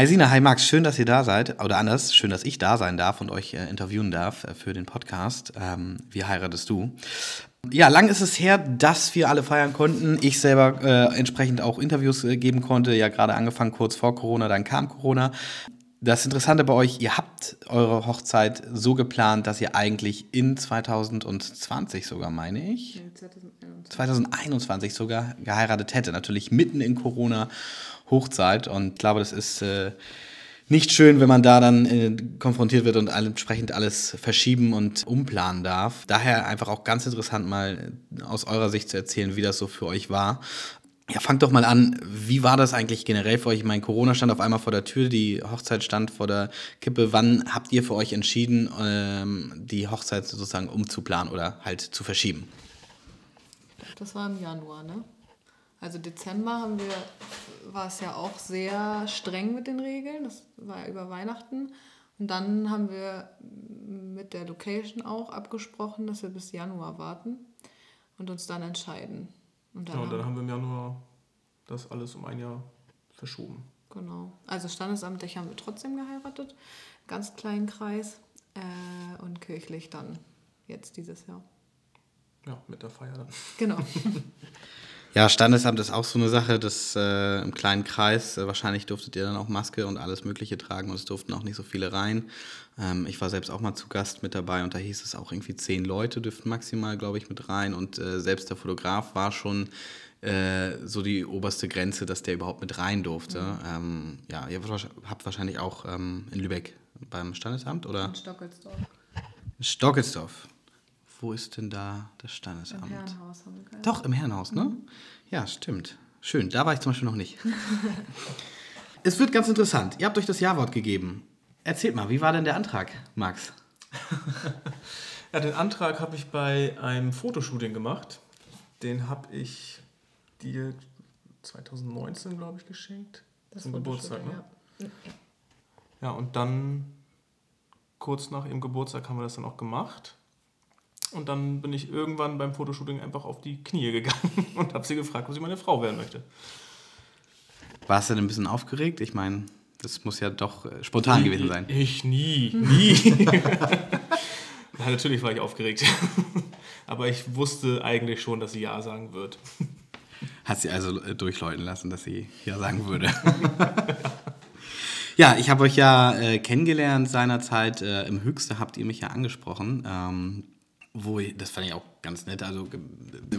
Hi Sina, hi Max, schön, dass ihr da seid. Oder anders, schön, dass ich da sein darf und euch äh, interviewen darf äh, für den Podcast. Ähm, wie heiratest du? Ja, lang ist es her, dass wir alle feiern konnten. Ich selber äh, entsprechend auch Interviews äh, geben konnte. Ja, gerade angefangen kurz vor Corona, dann kam Corona. Das Interessante bei euch, ihr habt eure Hochzeit so geplant, dass ihr eigentlich in 2020 sogar, meine ich, nee, 2021. 2021 sogar geheiratet hätte. Natürlich mitten in Corona Hochzeit. Und ich glaube, das ist äh, nicht schön, wenn man da dann äh, konfrontiert wird und entsprechend alles verschieben und umplanen darf. Daher einfach auch ganz interessant mal aus eurer Sicht zu erzählen, wie das so für euch war. Ja, fangt doch mal an. Wie war das eigentlich generell für euch? Ich meine, Corona stand auf einmal vor der Tür, die Hochzeit stand vor der Kippe. Wann habt ihr für euch entschieden, ähm, die Hochzeit sozusagen umzuplanen oder halt zu verschieben? Das war im Januar, ne? Also Dezember haben wir, war es ja auch sehr streng mit den Regeln. Das war ja über Weihnachten. Und dann haben wir mit der Location auch abgesprochen, dass wir bis Januar warten und uns dann entscheiden. Und dann, ja, und dann haben wir im Januar das alles um ein Jahr verschoben. Genau. Also standesamtlich haben wir trotzdem geheiratet, ganz kleinen Kreis äh, und kirchlich dann jetzt dieses Jahr. Ja, mit der Feier dann. Genau. Ja, Standesamt ist auch so eine Sache, dass äh, im kleinen Kreis, äh, wahrscheinlich durftet ihr dann auch Maske und alles Mögliche tragen und es durften auch nicht so viele rein. Ähm, ich war selbst auch mal zu Gast mit dabei und da hieß es auch irgendwie zehn Leute dürften maximal, glaube ich, mit rein und äh, selbst der Fotograf war schon äh, so die oberste Grenze, dass der überhaupt mit rein durfte. Mhm. Ähm, ja, ihr habt wahrscheinlich auch ähm, in Lübeck beim Standesamt oder? In Stockelsdorf. Stockelsdorf. Wo ist denn da das Standesamt? Im Herrenhaus haben wir keine. Doch, im Herrenhaus, ne? Mhm. Ja, stimmt. Schön, da war ich zum Beispiel noch nicht. es wird ganz interessant. Ihr habt euch das Ja-Wort gegeben. Erzählt mal, wie war denn der Antrag, Max? ja, den Antrag habe ich bei einem Fotoshooting gemacht. Den habe ich dir 2019, glaube ich, geschenkt. Das zum Geburtstag, ne? Ja. ja, und dann kurz nach ihrem Geburtstag haben wir das dann auch gemacht. Und dann bin ich irgendwann beim Fotoshooting einfach auf die Knie gegangen und habe sie gefragt, ob sie meine Frau werden möchte. Warst du denn ein bisschen aufgeregt? Ich meine, das muss ja doch äh, spontan gewesen sein. Ich nie, nie. ja, natürlich war ich aufgeregt. Aber ich wusste eigentlich schon, dass sie Ja sagen wird. Hat sie also äh, durchläuten lassen, dass sie Ja sagen würde. ja, ich habe euch ja äh, kennengelernt seinerzeit. Äh, Im Höchste habt ihr mich ja angesprochen. Ähm, wo ich, das fand ich auch ganz nett, also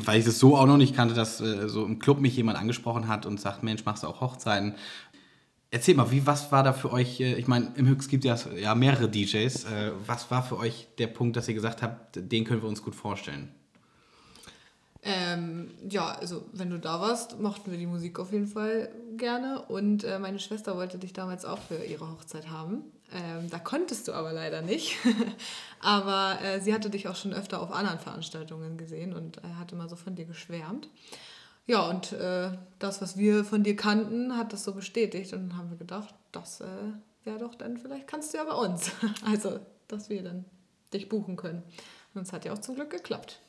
weil ich das so auch noch nicht kannte, dass äh, so im Club mich jemand angesprochen hat und sagt, Mensch, machst du auch Hochzeiten? Erzähl mal, wie, was war da für euch, äh, ich meine, im Höchst gibt es ja, ja mehrere DJs, äh, was war für euch der Punkt, dass ihr gesagt habt, den können wir uns gut vorstellen? Ähm, ja, also wenn du da warst, mochten wir die Musik auf jeden Fall gerne und äh, meine Schwester wollte dich damals auch für ihre Hochzeit haben. Ähm, da konntest du aber leider nicht. aber äh, sie hatte dich auch schon öfter auf anderen Veranstaltungen gesehen und äh, hat immer so von dir geschwärmt. Ja, und äh, das, was wir von dir kannten, hat das so bestätigt. Und dann haben wir gedacht, das äh, wäre doch dann, vielleicht kannst du ja bei uns. also, dass wir dann dich buchen können. Und es hat ja auch zum Glück geklappt.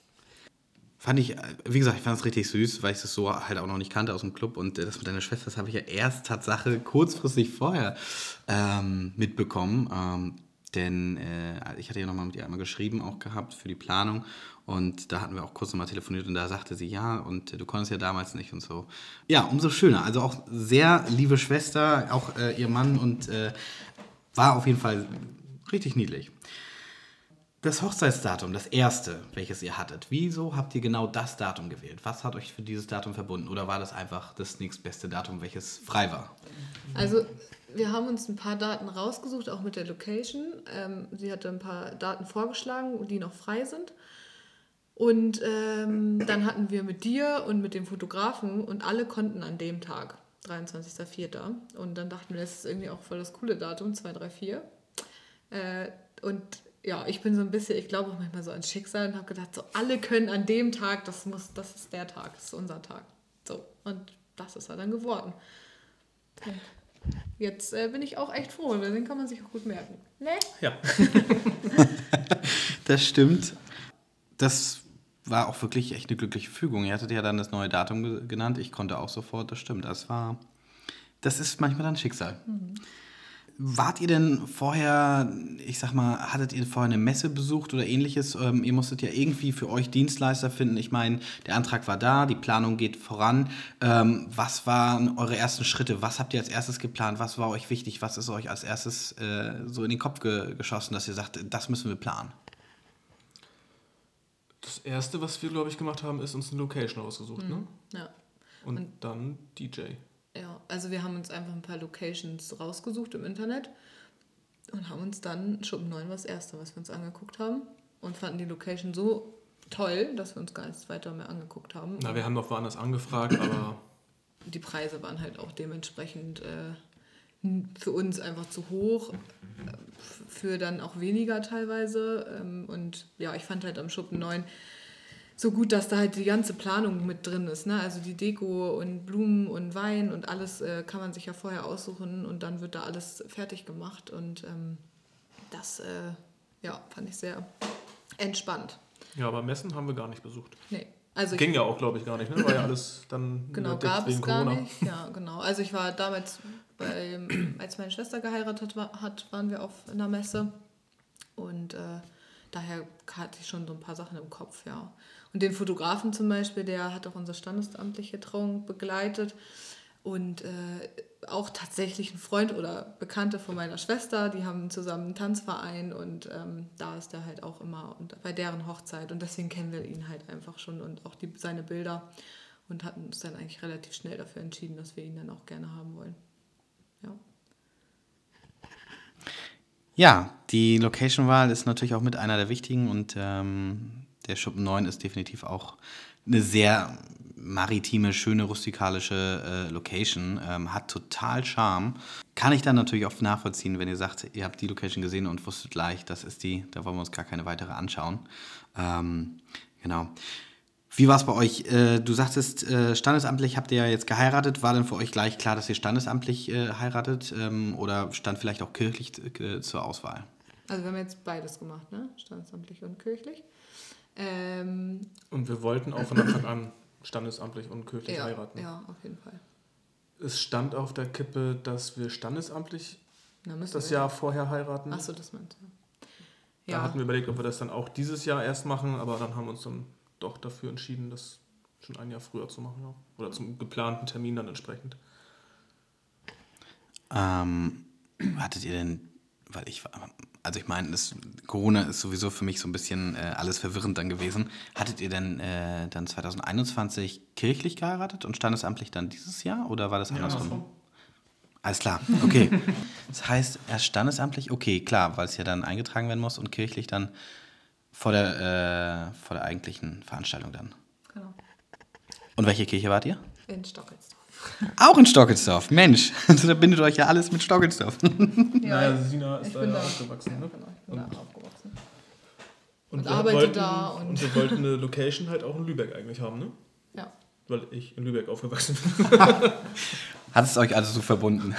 Fand ich, wie gesagt, ich fand es richtig süß, weil ich das so halt auch noch nicht kannte aus dem Club. Und das mit deiner Schwester, das habe ich ja erst Tatsache kurzfristig vorher ähm, mitbekommen. Ähm, denn äh, ich hatte ja nochmal mit ihr einmal geschrieben, auch gehabt für die Planung. Und da hatten wir auch kurz nochmal telefoniert und da sagte sie, ja, und du konntest ja damals nicht und so. Ja, umso schöner. Also auch sehr liebe Schwester, auch äh, ihr Mann und äh, war auf jeden Fall richtig niedlich. Das Hochzeitsdatum, das erste, welches ihr hattet, wieso habt ihr genau das Datum gewählt? Was hat euch für dieses Datum verbunden? Oder war das einfach das nächstbeste Datum, welches frei war? Also, wir haben uns ein paar Daten rausgesucht, auch mit der Location. Ähm, sie hatte ein paar Daten vorgeschlagen, die noch frei sind. Und ähm, dann hatten wir mit dir und mit dem Fotografen und alle konnten an dem Tag, 23.04. Und dann dachten wir, das ist irgendwie auch voll das coole Datum, 234. Äh, und ja, ich bin so ein bisschen, ich glaube auch manchmal so ans Schicksal und habe gedacht, so alle können an dem Tag, das muss, das ist der Tag, das ist unser Tag. So, und das ist er dann geworden. Und jetzt äh, bin ich auch echt froh, weil den kann man sich auch gut merken. Ne? Ja. das stimmt. Das war auch wirklich echt eine glückliche Fügung. Ihr hattet ja dann das neue Datum genannt. Ich konnte auch sofort, das stimmt. Das war, das ist manchmal dann Schicksal. Mhm. Wart ihr denn vorher, ich sag mal, hattet ihr vorher eine Messe besucht oder ähnliches? Ähm, ihr musstet ja irgendwie für euch Dienstleister finden. Ich meine, der Antrag war da, die Planung geht voran. Ähm, was waren eure ersten Schritte? Was habt ihr als erstes geplant? Was war euch wichtig? Was ist euch als erstes äh, so in den Kopf ge geschossen, dass ihr sagt, das müssen wir planen? Das erste, was wir, glaube ich, gemacht haben, ist uns eine Location ausgesucht, mhm. ne? Ja. Und, und dann DJ. Ja, also wir haben uns einfach ein paar Locations rausgesucht im Internet und haben uns dann Schuppen 9 war das erste, was wir uns angeguckt haben und fanden die Location so toll, dass wir uns gar nichts weiter mehr angeguckt haben. Na, wir haben noch woanders angefragt, aber die Preise waren halt auch dementsprechend äh, für uns einfach zu hoch, für dann auch weniger teilweise. Ähm, und ja, ich fand halt am Schuppen 9 so gut, dass da halt die ganze Planung mit drin ist. Ne? Also die Deko und Blumen und Wein und alles äh, kann man sich ja vorher aussuchen und dann wird da alles fertig gemacht. Und ähm, das äh, ja, fand ich sehr entspannt. Ja, aber Messen haben wir gar nicht besucht. Nee. Also Ging ja auch, glaube ich, gar nicht, ne? War ja alles dann genau, gab es gar nicht. Ja, genau. Also ich war damals, bei, als meine Schwester geheiratet war, hat, waren wir auf einer Messe und äh, daher hatte ich schon so ein paar Sachen im Kopf, ja. Und den Fotografen zum Beispiel, der hat auch unsere standesamtliche Trauung begleitet. Und äh, auch tatsächlich ein Freund oder Bekannte von meiner Schwester, die haben zusammen einen Tanzverein und ähm, da ist er halt auch immer und bei deren Hochzeit und deswegen kennen wir ihn halt einfach schon und auch die, seine Bilder und hatten uns dann eigentlich relativ schnell dafür entschieden, dass wir ihn dann auch gerne haben wollen. Ja. Ja, die Location-Wahl ist natürlich auch mit einer der wichtigen und ähm, der Schuppen 9 ist definitiv auch eine sehr maritime, schöne, rustikalische äh, Location. Ähm, hat total Charme. Kann ich dann natürlich auch nachvollziehen, wenn ihr sagt, ihr habt die Location gesehen und wusstet gleich, das ist die, da wollen wir uns gar keine weitere anschauen. Ähm, genau. Wie war es bei euch? Äh, du sagtest, äh, standesamtlich habt ihr ja jetzt geheiratet. War denn für euch gleich klar, dass ihr standesamtlich äh, heiratet? Ähm, oder stand vielleicht auch kirchlich zur Auswahl? Also wir haben jetzt beides gemacht, ne? Standesamtlich und kirchlich. Ähm, und wir wollten auch von Anfang an standesamtlich und kirchlich ja, heiraten. Ja, auf jeden Fall. Es stand auf der Kippe, dass wir standesamtlich Na, das wir. Jahr vorher heiraten. Achso, das meinst du. Ja. Da hatten wir überlegt, ob wir das dann auch dieses Jahr erst machen, aber dann haben wir uns dann doch dafür entschieden, das schon ein Jahr früher zu machen. Ja. Oder zum geplanten Termin dann entsprechend. Ähm, hattet ihr denn, weil ich also ich meine, Corona ist sowieso für mich so ein bisschen äh, alles verwirrend dann gewesen. Hattet ihr denn äh, dann 2021 kirchlich geheiratet und standesamtlich dann dieses Jahr oder war das andersrum? Ja, Alles klar, okay. das heißt, erst standesamtlich, okay, klar, weil es ja dann eingetragen werden muss und kirchlich dann vor der, äh, vor der eigentlichen Veranstaltung dann. Genau. Und welche Kirche wart ihr? In Stockholz. Auch in Stockelsdorf, Mensch. da verbindet euch ja alles mit Stockelsdorf. ja, naja, Sina ist da ja aufgewachsen. Ne? Genau, ich bin und, da aufgewachsen. Und, und arbeite wollten, da. Und, und wir wollten eine Location halt auch in Lübeck eigentlich haben, ne? Ja. Weil ich in Lübeck aufgewachsen bin. Hat es euch also so verbunden?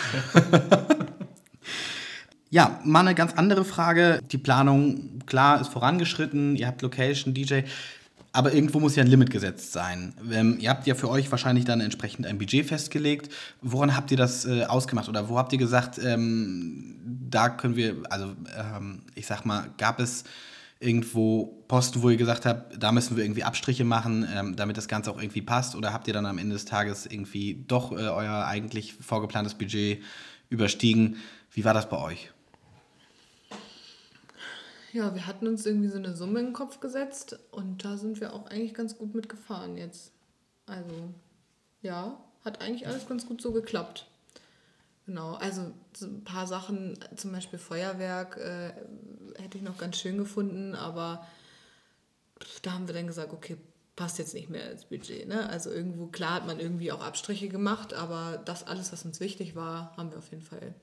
ja, mal eine ganz andere Frage. Die Planung, klar, ist vorangeschritten. Ihr habt Location, DJ. Aber irgendwo muss ja ein Limit gesetzt sein. Ähm, ihr habt ja für euch wahrscheinlich dann entsprechend ein Budget festgelegt. Woran habt ihr das äh, ausgemacht? Oder wo habt ihr gesagt, ähm, da können wir, also ähm, ich sag mal, gab es irgendwo Posten, wo ihr gesagt habt, da müssen wir irgendwie Abstriche machen, ähm, damit das Ganze auch irgendwie passt? Oder habt ihr dann am Ende des Tages irgendwie doch äh, euer eigentlich vorgeplantes Budget überstiegen? Wie war das bei euch? Ja, wir hatten uns irgendwie so eine Summe in den Kopf gesetzt und da sind wir auch eigentlich ganz gut mitgefahren jetzt. Also, ja, hat eigentlich alles ganz gut so geklappt. Genau, also so ein paar Sachen, zum Beispiel Feuerwerk, äh, hätte ich noch ganz schön gefunden, aber da haben wir dann gesagt, okay, passt jetzt nicht mehr ins Budget. Ne? Also irgendwo, klar hat man irgendwie auch Abstriche gemacht, aber das alles, was uns wichtig war, haben wir auf jeden Fall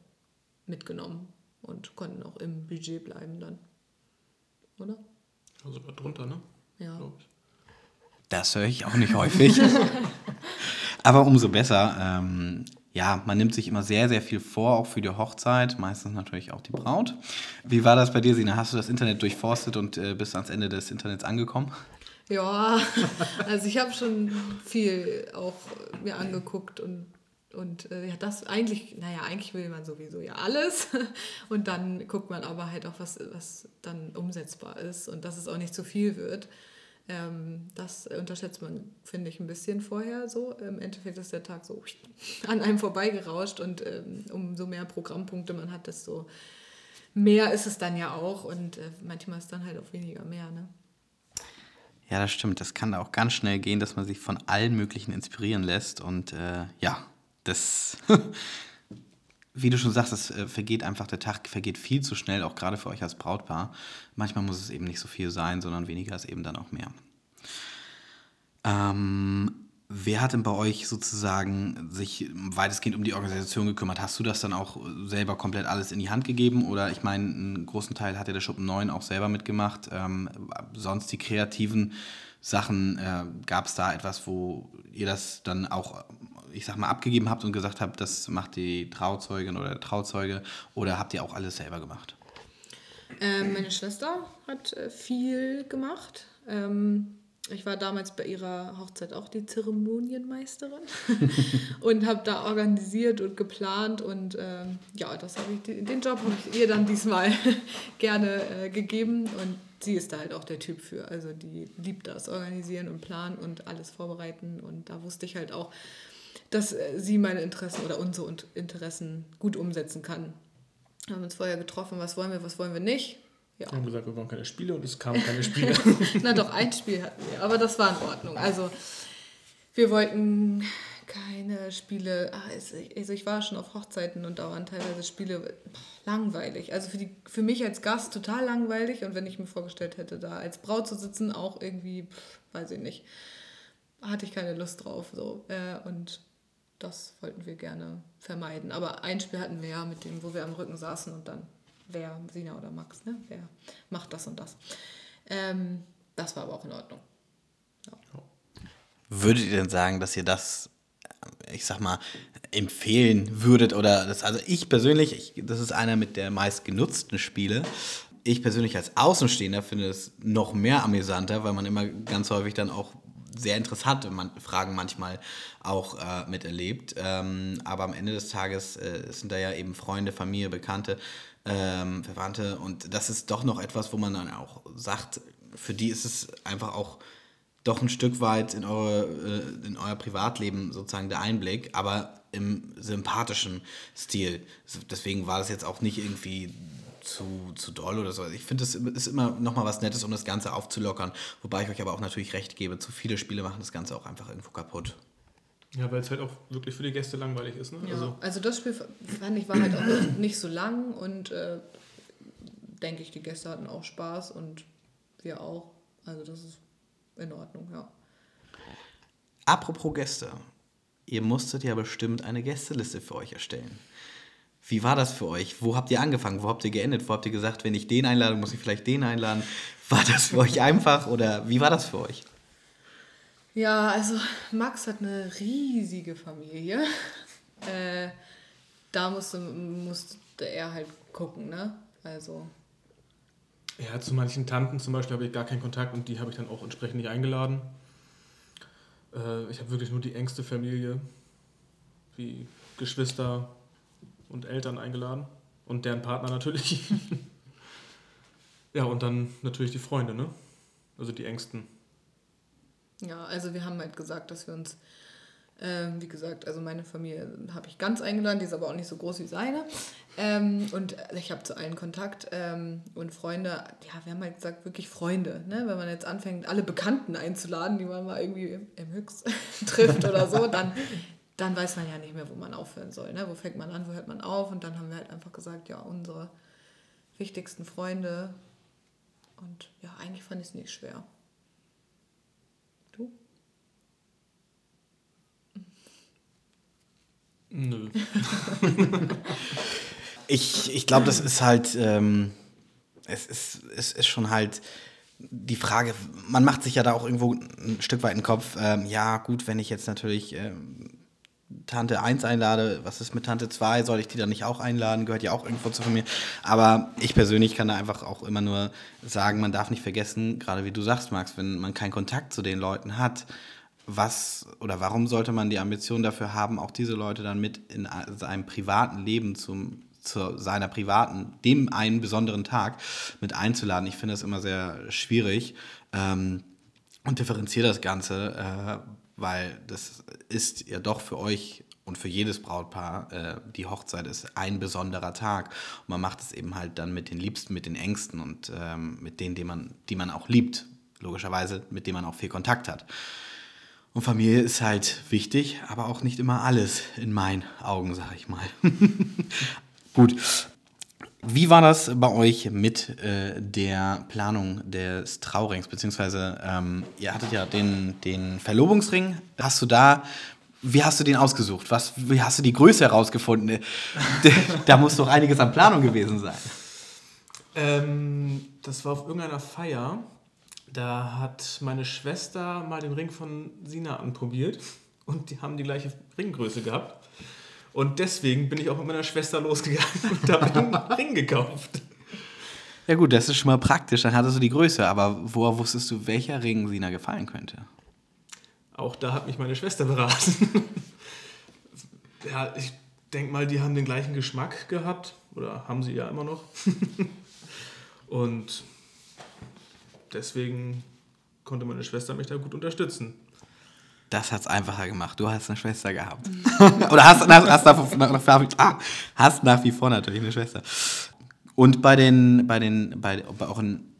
mitgenommen und konnten auch im Budget bleiben dann oder? Also sogar drunter, ne? Ja. Das höre ich auch nicht häufig. Aber umso besser. Ähm, ja, man nimmt sich immer sehr, sehr viel vor, auch für die Hochzeit, meistens natürlich auch die Braut. Wie war das bei dir, Sina? Hast du das Internet durchforstet und äh, bist ans Ende des Internets angekommen? Ja, also ich habe schon viel auch mir angeguckt und Und äh, ja, das eigentlich, naja, eigentlich will man sowieso ja alles. Und dann guckt man aber halt auch, was, was dann umsetzbar ist und dass es auch nicht zu viel wird. Ähm, das unterschätzt man, finde ich, ein bisschen vorher so. Im Endeffekt ist der Tag so an einem vorbeigerauscht und ähm, umso mehr Programmpunkte man hat, desto mehr ist es dann ja auch. Und äh, manchmal ist dann halt auch weniger mehr. Ne? Ja, das stimmt. Das kann auch ganz schnell gehen, dass man sich von allen möglichen inspirieren lässt. Und äh, ja, das, wie du schon sagst, es äh, vergeht einfach, der Tag vergeht viel zu schnell, auch gerade für euch als Brautpaar. Manchmal muss es eben nicht so viel sein, sondern weniger ist eben dann auch mehr. Ähm, wer hat denn bei euch sozusagen sich weitestgehend um die Organisation gekümmert? Hast du das dann auch selber komplett alles in die Hand gegeben? Oder ich meine, einen großen Teil hat ja der Schuppen 9 auch selber mitgemacht. Ähm, sonst die kreativen Sachen, äh, gab es da etwas, wo ihr das dann auch ich sag mal, abgegeben habt und gesagt habt, das macht die Trauzeugin oder der Trauzeuge oder habt ihr auch alles selber gemacht? Ähm, meine Schwester hat äh, viel gemacht. Ähm, ich war damals bei ihrer Hochzeit auch die Zeremonienmeisterin und habe da organisiert und geplant und ähm, ja, das habe ich den Job habe ich ihr dann diesmal gerne äh, gegeben und sie ist da halt auch der Typ für. Also die liebt das organisieren und planen und alles vorbereiten und da wusste ich halt auch, dass äh, sie meine Interessen oder unsere Interessen gut umsetzen kann. Wir haben uns vorher getroffen, was wollen wir, was wollen wir nicht. Ja. Wir haben gesagt, wir wollen keine Spiele und es kamen keine Spiele. Na doch, ein Spiel hatten wir, aber das war in Ordnung. Also wir wollten keine Spiele. Ah, also ich war schon auf Hochzeiten und da waren teilweise Spiele langweilig. Also für, die, für mich als Gast total langweilig und wenn ich mir vorgestellt hätte, da als Braut zu sitzen, auch irgendwie, weiß ich nicht, hatte ich keine Lust drauf. So. Äh, und das wollten wir gerne vermeiden. Aber ein Spiel hatten wir ja mit dem, wo wir am Rücken saßen und dann, wer, Sina oder Max, ne? wer macht das und das. Ähm, das war aber auch in Ordnung. Ja. Würdet ihr denn sagen, dass ihr das, ich sag mal, empfehlen würdet? Oder das, also ich persönlich, ich, das ist einer mit der meist genutzten Spiele. Ich persönlich als Außenstehender finde es noch mehr amüsanter, weil man immer ganz häufig dann auch sehr interessante man Fragen manchmal auch äh, miterlebt. Ähm, aber am Ende des Tages äh, sind da ja eben Freunde, Familie, Bekannte, ähm, Verwandte. Und das ist doch noch etwas, wo man dann auch sagt, für die ist es einfach auch doch ein Stück weit in, eure, äh, in euer Privatleben sozusagen der Einblick, aber im sympathischen Stil. Deswegen war das jetzt auch nicht irgendwie zu, zu doll oder so. Ich finde, es ist immer nochmal was Nettes, um das Ganze aufzulockern. Wobei ich euch aber auch natürlich recht gebe, zu viele Spiele machen das Ganze auch einfach irgendwo kaputt. Ja, weil es halt auch wirklich für die Gäste langweilig ist. Ne? Ja, also, also das Spiel fand ich war halt auch nicht so lang und äh, denke ich, die Gäste hatten auch Spaß und wir auch. Also das ist in Ordnung, ja. Apropos Gäste. Ihr musstet ja bestimmt eine Gästeliste für euch erstellen. Wie war das für euch? Wo habt ihr angefangen? Wo habt ihr geendet? Wo habt ihr gesagt, wenn ich den einlade, muss ich vielleicht den einladen? War das für euch einfach oder wie war das für euch? Ja, also Max hat eine riesige Familie. Äh, da musste, musste er halt gucken, ne? Also. Ja, zu manchen Tanten zum Beispiel habe ich gar keinen Kontakt und die habe ich dann auch entsprechend nicht eingeladen. Äh, ich habe wirklich nur die engste Familie, wie Geschwister, und Eltern eingeladen und deren Partner natürlich. ja, und dann natürlich die Freunde, ne? Also die Engsten. Ja, also wir haben halt gesagt, dass wir uns, ähm, wie gesagt, also meine Familie habe ich ganz eingeladen, die ist aber auch nicht so groß wie seine. Ähm, und ich habe zu allen Kontakt ähm, und Freunde, ja, wir haben halt gesagt, wirklich Freunde. Ne? Wenn man jetzt anfängt, alle Bekannten einzuladen, die man mal irgendwie im Höchst trifft oder so, dann dann weiß man ja nicht mehr, wo man aufhören soll. Ne? Wo fängt man an, wo hört man auf? Und dann haben wir halt einfach gesagt, ja, unsere wichtigsten Freunde. Und ja, eigentlich fand ich es nicht schwer. Du? Nö. ich ich glaube, das ist halt, ähm, es, ist, es ist schon halt die Frage, man macht sich ja da auch irgendwo ein Stück weit den Kopf, ähm, ja gut, wenn ich jetzt natürlich ähm, Tante 1 einlade, was ist mit Tante 2? Soll ich die dann nicht auch einladen? Gehört ja auch irgendwo zu mir. Aber ich persönlich kann da einfach auch immer nur sagen, man darf nicht vergessen, gerade wie du sagst, Max, wenn man keinen Kontakt zu den Leuten hat, was oder warum sollte man die Ambition dafür haben, auch diese Leute dann mit in seinem privaten Leben zum zu seiner privaten, dem einen besonderen Tag mit einzuladen. Ich finde das immer sehr schwierig ähm, und differenziere das Ganze, äh, weil das ist ja doch für euch und für jedes Brautpaar äh, die Hochzeit ist ein besonderer Tag. Und man macht es eben halt dann mit den Liebsten, mit den Ängsten und ähm, mit denen, die man, die man auch liebt, logischerweise, mit denen man auch viel Kontakt hat. Und Familie ist halt wichtig, aber auch nicht immer alles in meinen Augen, sage ich mal. Gut. Wie war das bei euch mit äh, der Planung des Traurings? Beziehungsweise, ähm, ihr hattet ja den, den Verlobungsring. Hast du da, wie hast du den ausgesucht? Was, wie hast du die Größe herausgefunden? da muss doch einiges an Planung gewesen sein. Ähm, das war auf irgendeiner Feier. Da hat meine Schwester mal den Ring von Sina anprobiert und die haben die gleiche Ringgröße gehabt. Und deswegen bin ich auch mit meiner Schwester losgegangen und habe einen Ring gekauft. Ja gut, das ist schon mal praktisch. Dann hattest du die Größe. Aber woher wusstest du, welcher Ring Sina gefallen könnte? Auch da hat mich meine Schwester beraten. ja, ich denke mal, die haben den gleichen Geschmack gehabt. Oder haben sie ja immer noch. und deswegen konnte meine Schwester mich da gut unterstützen. Das hat es einfacher gemacht. Du hast eine Schwester gehabt. Oder hast, hast, hast, nach, ah, hast nach wie vor natürlich eine Schwester. Und bei den, bei den, bei, bei euren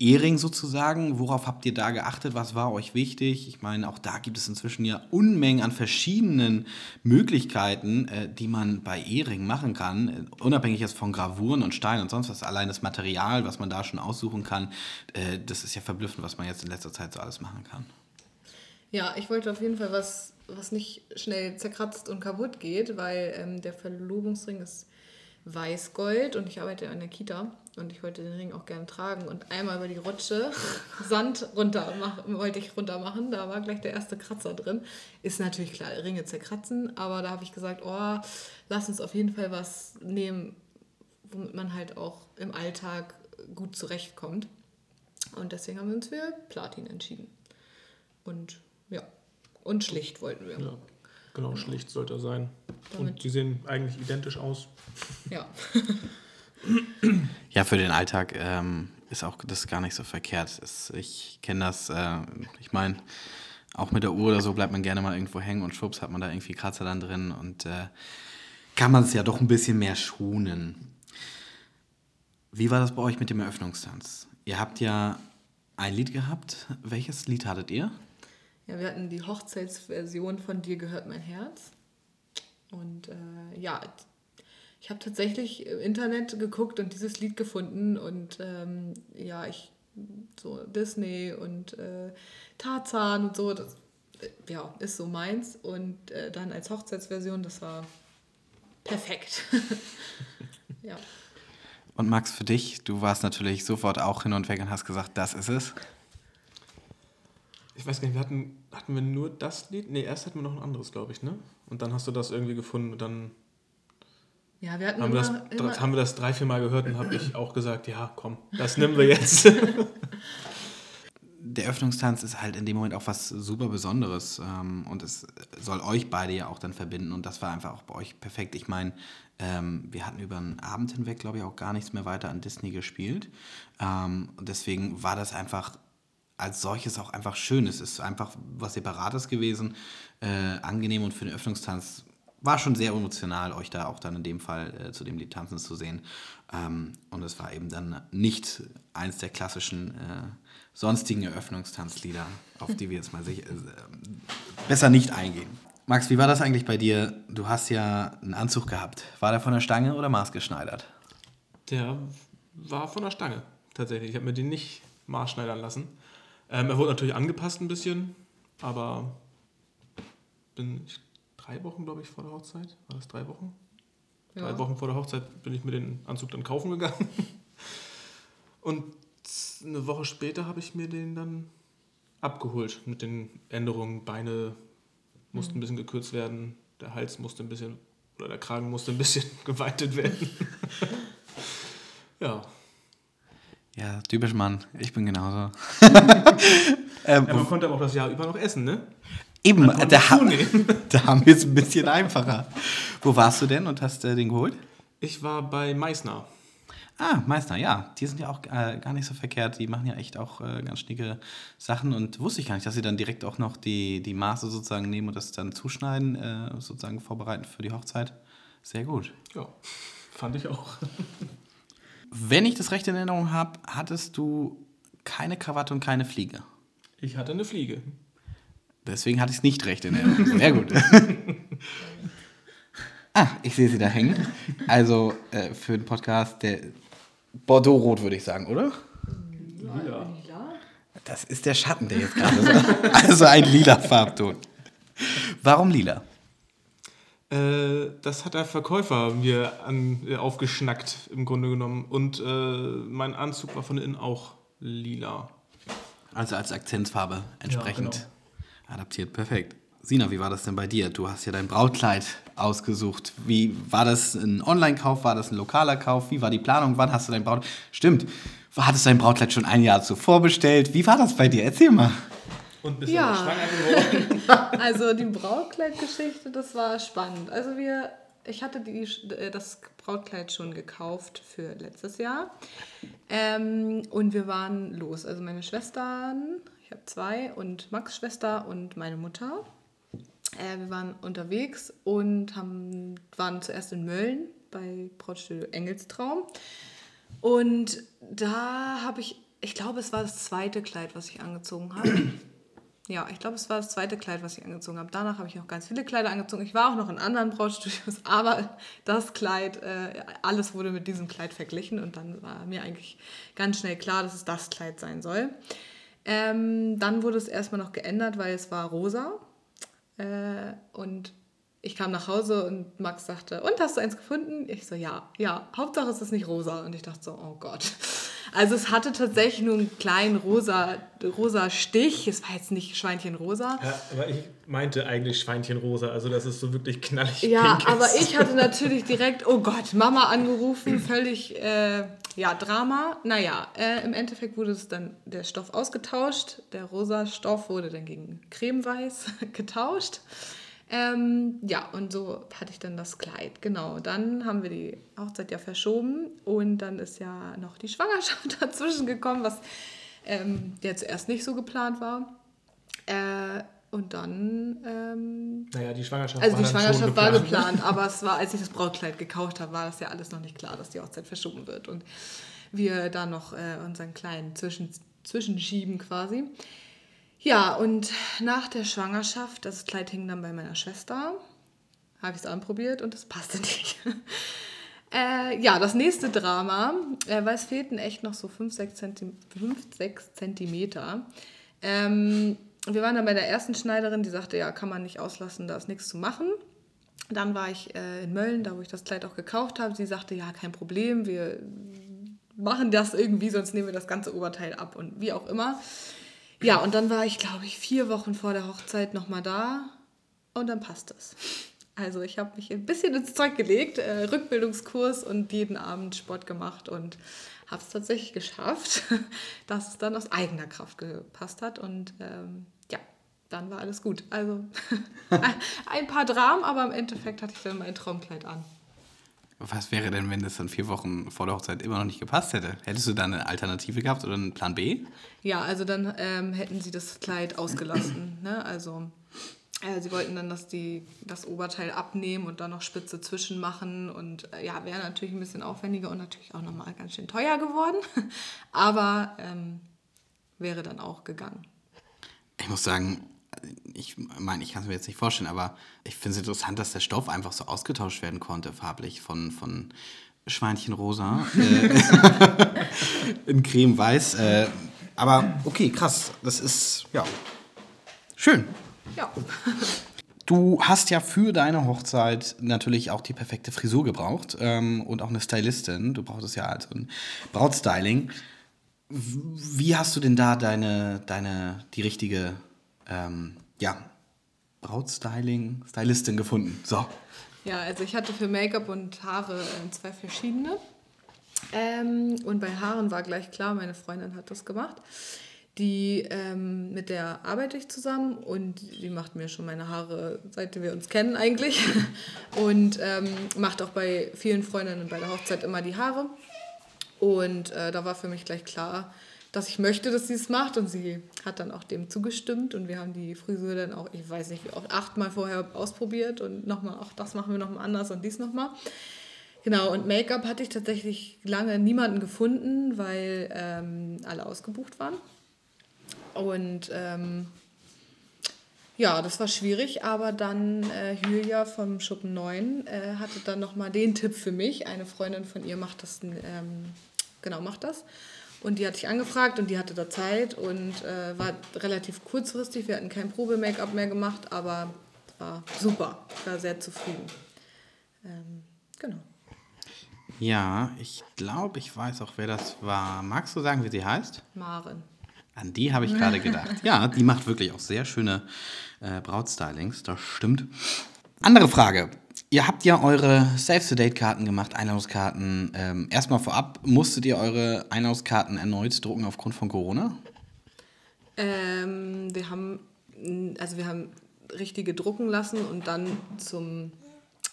Ehering sozusagen, worauf habt ihr da geachtet? Was war euch wichtig? Ich meine, auch da gibt es inzwischen ja Unmengen an verschiedenen Möglichkeiten, äh, die man bei Ehering machen kann. Äh, unabhängig jetzt von Gravuren und Steinen und sonst was. Allein das Material, was man da schon aussuchen kann, äh, das ist ja verblüffend, was man jetzt in letzter Zeit so alles machen kann. Ja, ich wollte auf jeden Fall was, was nicht schnell zerkratzt und kaputt geht, weil ähm, der Verlobungsring ist weiß-gold und ich arbeite an der Kita und ich wollte den Ring auch gerne tragen und einmal über die Rutsche Sand runter mach, wollte ich runter machen, da war gleich der erste Kratzer drin. Ist natürlich klar, Ringe zerkratzen, aber da habe ich gesagt, oh, lass uns auf jeden Fall was nehmen, womit man halt auch im Alltag gut zurechtkommt. Und deswegen haben wir uns für Platin entschieden. Und. Und schlicht wollten wir. Ja, genau, genau, schlicht sollte er sein. Damit und die sehen eigentlich identisch aus. Ja. ja, für den Alltag ähm, ist auch das gar nicht so verkehrt. ich kenne das, äh, ich meine, auch mit der Uhr oder so bleibt man gerne mal irgendwo hängen und schwupps hat man da irgendwie Kratzer dann drin und äh, kann man es ja doch ein bisschen mehr schonen. Wie war das bei euch mit dem Eröffnungstanz? Ihr habt ja ein Lied gehabt. Welches Lied hattet ihr? Ja, wir hatten die Hochzeitsversion von Dir gehört mein Herz. Und äh, ja, ich habe tatsächlich im Internet geguckt und dieses Lied gefunden und ähm, ja, ich so Disney und äh, Tarzan und so, das äh, ja, ist so meins. Und äh, dann als Hochzeitsversion, das war perfekt. ja. Und Max, für dich, du warst natürlich sofort auch hin und weg und hast gesagt, das ist es ich weiß gar nicht, wir hatten, hatten wir nur das Lied? Nee, erst hatten wir noch ein anderes, glaube ich, ne? Und dann hast du das irgendwie gefunden und dann ja, wir hatten haben, immer, wir das, immer haben wir das drei, vier Mal gehört und habe ich auch gesagt, ja, komm, das nehmen wir jetzt. Der Öffnungstanz ist halt in dem Moment auch was super Besonderes ähm, und es soll euch beide ja auch dann verbinden und das war einfach auch bei euch perfekt. Ich meine, ähm, wir hatten über den Abend hinweg, glaube ich, auch gar nichts mehr weiter an Disney gespielt ähm, und deswegen war das einfach als solches auch einfach schön. Es ist einfach was Separates gewesen, äh, angenehm und für den Öffnungstanz war schon sehr emotional, euch da auch dann in dem Fall äh, zu dem Lied tanzen zu sehen. Ähm, und es war eben dann nicht eins der klassischen äh, sonstigen Eröffnungstanzlieder, auf die wir jetzt mal sich, äh, besser nicht eingehen. Max, wie war das eigentlich bei dir? Du hast ja einen Anzug gehabt. War der von der Stange oder maßgeschneidert? Der war von der Stange, tatsächlich. Ich habe mir den nicht maßschneidern lassen. Ähm, er wurde natürlich angepasst ein bisschen, aber bin ich drei Wochen, glaube ich, vor der Hochzeit. War das drei Wochen? Ja. Drei Wochen vor der Hochzeit bin ich mir den Anzug dann kaufen gegangen. Und eine Woche später habe ich mir den dann abgeholt mit den Änderungen. Beine mussten mhm. ein bisschen gekürzt werden, der Hals musste ein bisschen, oder der Kragen musste ein bisschen geweitet werden. ja. Ja, typisch Mann. Ich bin genauso. ähm, ja, man konnte aber auch das Jahr über noch essen, ne? Eben, da, ha da haben wir es ein bisschen einfacher. Wo warst du denn und hast äh, den geholt? Ich war bei Meißner. Ah, Meißner, ja. Die sind ja auch äh, gar nicht so verkehrt. Die machen ja echt auch äh, ganz schnicke Sachen. Und wusste ich gar nicht, dass sie dann direkt auch noch die, die Maße sozusagen nehmen und das dann zuschneiden, äh, sozusagen vorbereiten für die Hochzeit. Sehr gut. Ja, fand ich auch. Wenn ich das recht in Erinnerung habe, hattest du keine Krawatte und keine Fliege. Ich hatte eine Fliege. Deswegen hatte ich es nicht recht in Erinnerung. Sehr gut. ah, ich sehe sie da hängen. Also äh, für den Podcast der Bordeaux-Rot, würde ich sagen, oder? Lila. Das ist der Schatten, der jetzt gerade ist. Also ein lila Farbton. Warum lila? Äh, das hat der Verkäufer mir an, äh, aufgeschnackt, im Grunde genommen. Und äh, mein Anzug war von innen auch lila. Also als Akzentfarbe entsprechend genau. adaptiert. Perfekt. Sina, wie war das denn bei dir? Du hast ja dein Brautkleid ausgesucht. Wie war das ein Online-Kauf? War das ein lokaler Kauf? Wie war die Planung? Wann hast du dein Brautkleid? Stimmt. Hattest du dein Brautkleid schon ein Jahr zuvor bestellt? Wie war das bei dir? Erzähl mal. Und bist Ja. schwanger geworden. Also die Brautkleidgeschichte, das war spannend. Also wir, ich hatte die, das Brautkleid schon gekauft für letztes Jahr. Ähm, und wir waren los. Also meine Schwestern, ich habe zwei, und Max Schwester und meine Mutter. Äh, wir waren unterwegs und haben, waren zuerst in Mölln bei Brautstudio Engelstraum. Und da habe ich, ich glaube, es war das zweite Kleid, was ich angezogen habe. Ja, ich glaube, es war das zweite Kleid, was ich angezogen habe. Danach habe ich noch ganz viele Kleider angezogen. Ich war auch noch in anderen Brautstudios, aber das Kleid, äh, alles wurde mit diesem Kleid verglichen und dann war mir eigentlich ganz schnell klar, dass es das Kleid sein soll. Ähm, dann wurde es erstmal noch geändert, weil es war rosa. Äh, und ich kam nach Hause und Max sagte, und hast du eins gefunden? Ich so, ja, ja, Hauptsache es ist nicht rosa. Und ich dachte so, oh Gott. Also es hatte tatsächlich nur einen kleinen rosa, rosa Stich. Es war jetzt nicht Schweinchenrosa. Ja, aber ich meinte eigentlich Schweinchenrosa, also das ist so wirklich knallig Ja, aber ich hatte natürlich direkt, oh Gott, Mama angerufen, völlig, äh, ja, Drama. Naja, äh, im Endeffekt wurde es dann der Stoff ausgetauscht. Der rosa Stoff wurde dann gegen cremeweiß getauscht. Ähm, ja, und so hatte ich dann das Kleid. Genau, dann haben wir die Hochzeit ja verschoben und dann ist ja noch die Schwangerschaft dazwischen gekommen, was ähm, ja zuerst nicht so geplant war. Äh, und dann ähm, Naja, die Schwangerschaft also war die dann Schwangerschaft war geplant. geplant, aber es war, als ich das Brautkleid gekauft habe, war das ja alles noch nicht klar, dass die Hochzeit verschoben wird und wir da noch äh, unseren kleinen Zwischen Zwischenschieben quasi. Ja, und nach der Schwangerschaft, das Kleid hing dann bei meiner Schwester, habe ich es anprobiert und es passte nicht. Äh, ja, das nächste Drama, äh, weil es fehlten echt noch so 5, 6 Zentimeter. 5, 6 Zentimeter. Ähm, wir waren dann bei der ersten Schneiderin, die sagte, ja, kann man nicht auslassen, da ist nichts zu machen. Dann war ich äh, in Mölln, da wo ich das Kleid auch gekauft habe. Sie sagte, ja, kein Problem, wir machen das irgendwie, sonst nehmen wir das ganze Oberteil ab und wie auch immer. Ja, und dann war ich, glaube ich, vier Wochen vor der Hochzeit nochmal da und dann passt es. Also ich habe mich ein bisschen ins Zeug gelegt, äh, Rückbildungskurs und jeden Abend Sport gemacht und habe es tatsächlich geschafft, dass es dann aus eigener Kraft gepasst hat und ähm, ja, dann war alles gut. Also ein paar Dramen, aber im Endeffekt hatte ich dann mein Traumkleid an. Was wäre denn, wenn das dann vier Wochen vor der Hochzeit immer noch nicht gepasst hätte? Hättest du da eine Alternative gehabt oder einen Plan B? Ja, also dann ähm, hätten sie das Kleid ausgelassen. ne? Also äh, sie wollten dann, dass die das Oberteil abnehmen und dann noch Spitze zwischen machen. Und äh, ja, wäre natürlich ein bisschen aufwendiger und natürlich auch nochmal ganz schön teuer geworden. Aber ähm, wäre dann auch gegangen. Ich muss sagen, ich meine, ich kann es mir jetzt nicht vorstellen, aber ich finde es interessant, dass der Stoff einfach so ausgetauscht werden konnte, farblich von, von Schweinchenrosa äh, in cremeweiß. Äh, aber okay, krass. Das ist, ja, schön. Ja. Du hast ja für deine Hochzeit natürlich auch die perfekte Frisur gebraucht ähm, und auch eine Stylistin. Du brauchtest ja also ein Brautstyling. Wie hast du denn da deine, deine die richtige ähm, ja, Brautstyling, Stylistin gefunden? So. Ja, also ich hatte für Make-up und Haare äh, zwei verschiedene. Ähm, und bei Haaren war gleich klar, meine Freundin hat das gemacht. Die, ähm, mit der arbeite ich zusammen und die macht mir schon meine Haare, seit wir uns kennen eigentlich. Und ähm, macht auch bei vielen Freundinnen bei der Hochzeit immer die Haare. Und äh, da war für mich gleich klar, dass ich möchte, dass sie es macht. Und sie hat dann auch dem zugestimmt. Und wir haben die Frisur dann auch, ich weiß nicht wie oft, achtmal vorher ausprobiert. Und nochmal, auch das machen wir nochmal anders und dies nochmal. Genau, und Make-up hatte ich tatsächlich lange niemanden gefunden, weil ähm, alle ausgebucht waren. Und ähm, ja, das war schwierig, aber dann äh, Julia vom Schuppen 9 äh, hatte dann nochmal den Tipp für mich. Eine Freundin von ihr macht das, ähm, genau, macht das. Und die hatte ich angefragt und die hatte da Zeit und äh, war relativ kurzfristig. Wir hatten kein Probe-Make-up mehr gemacht, aber war super. Ich war sehr zufrieden. Ähm, genau. Ja, ich glaube, ich weiß auch, wer das war. Magst du sagen, wie sie heißt? Maren. An die habe ich gerade gedacht. Ja, die macht wirklich auch sehr schöne äh, Brautstylings, das stimmt. Andere Frage. Ihr habt ja eure Save-the-Date-Karten gemacht, Einladungskarten. Ähm, erstmal vorab, musstet ihr eure Einladungskarten erneut drucken aufgrund von Corona? Ähm, wir haben, also wir haben richtige drucken lassen und dann zum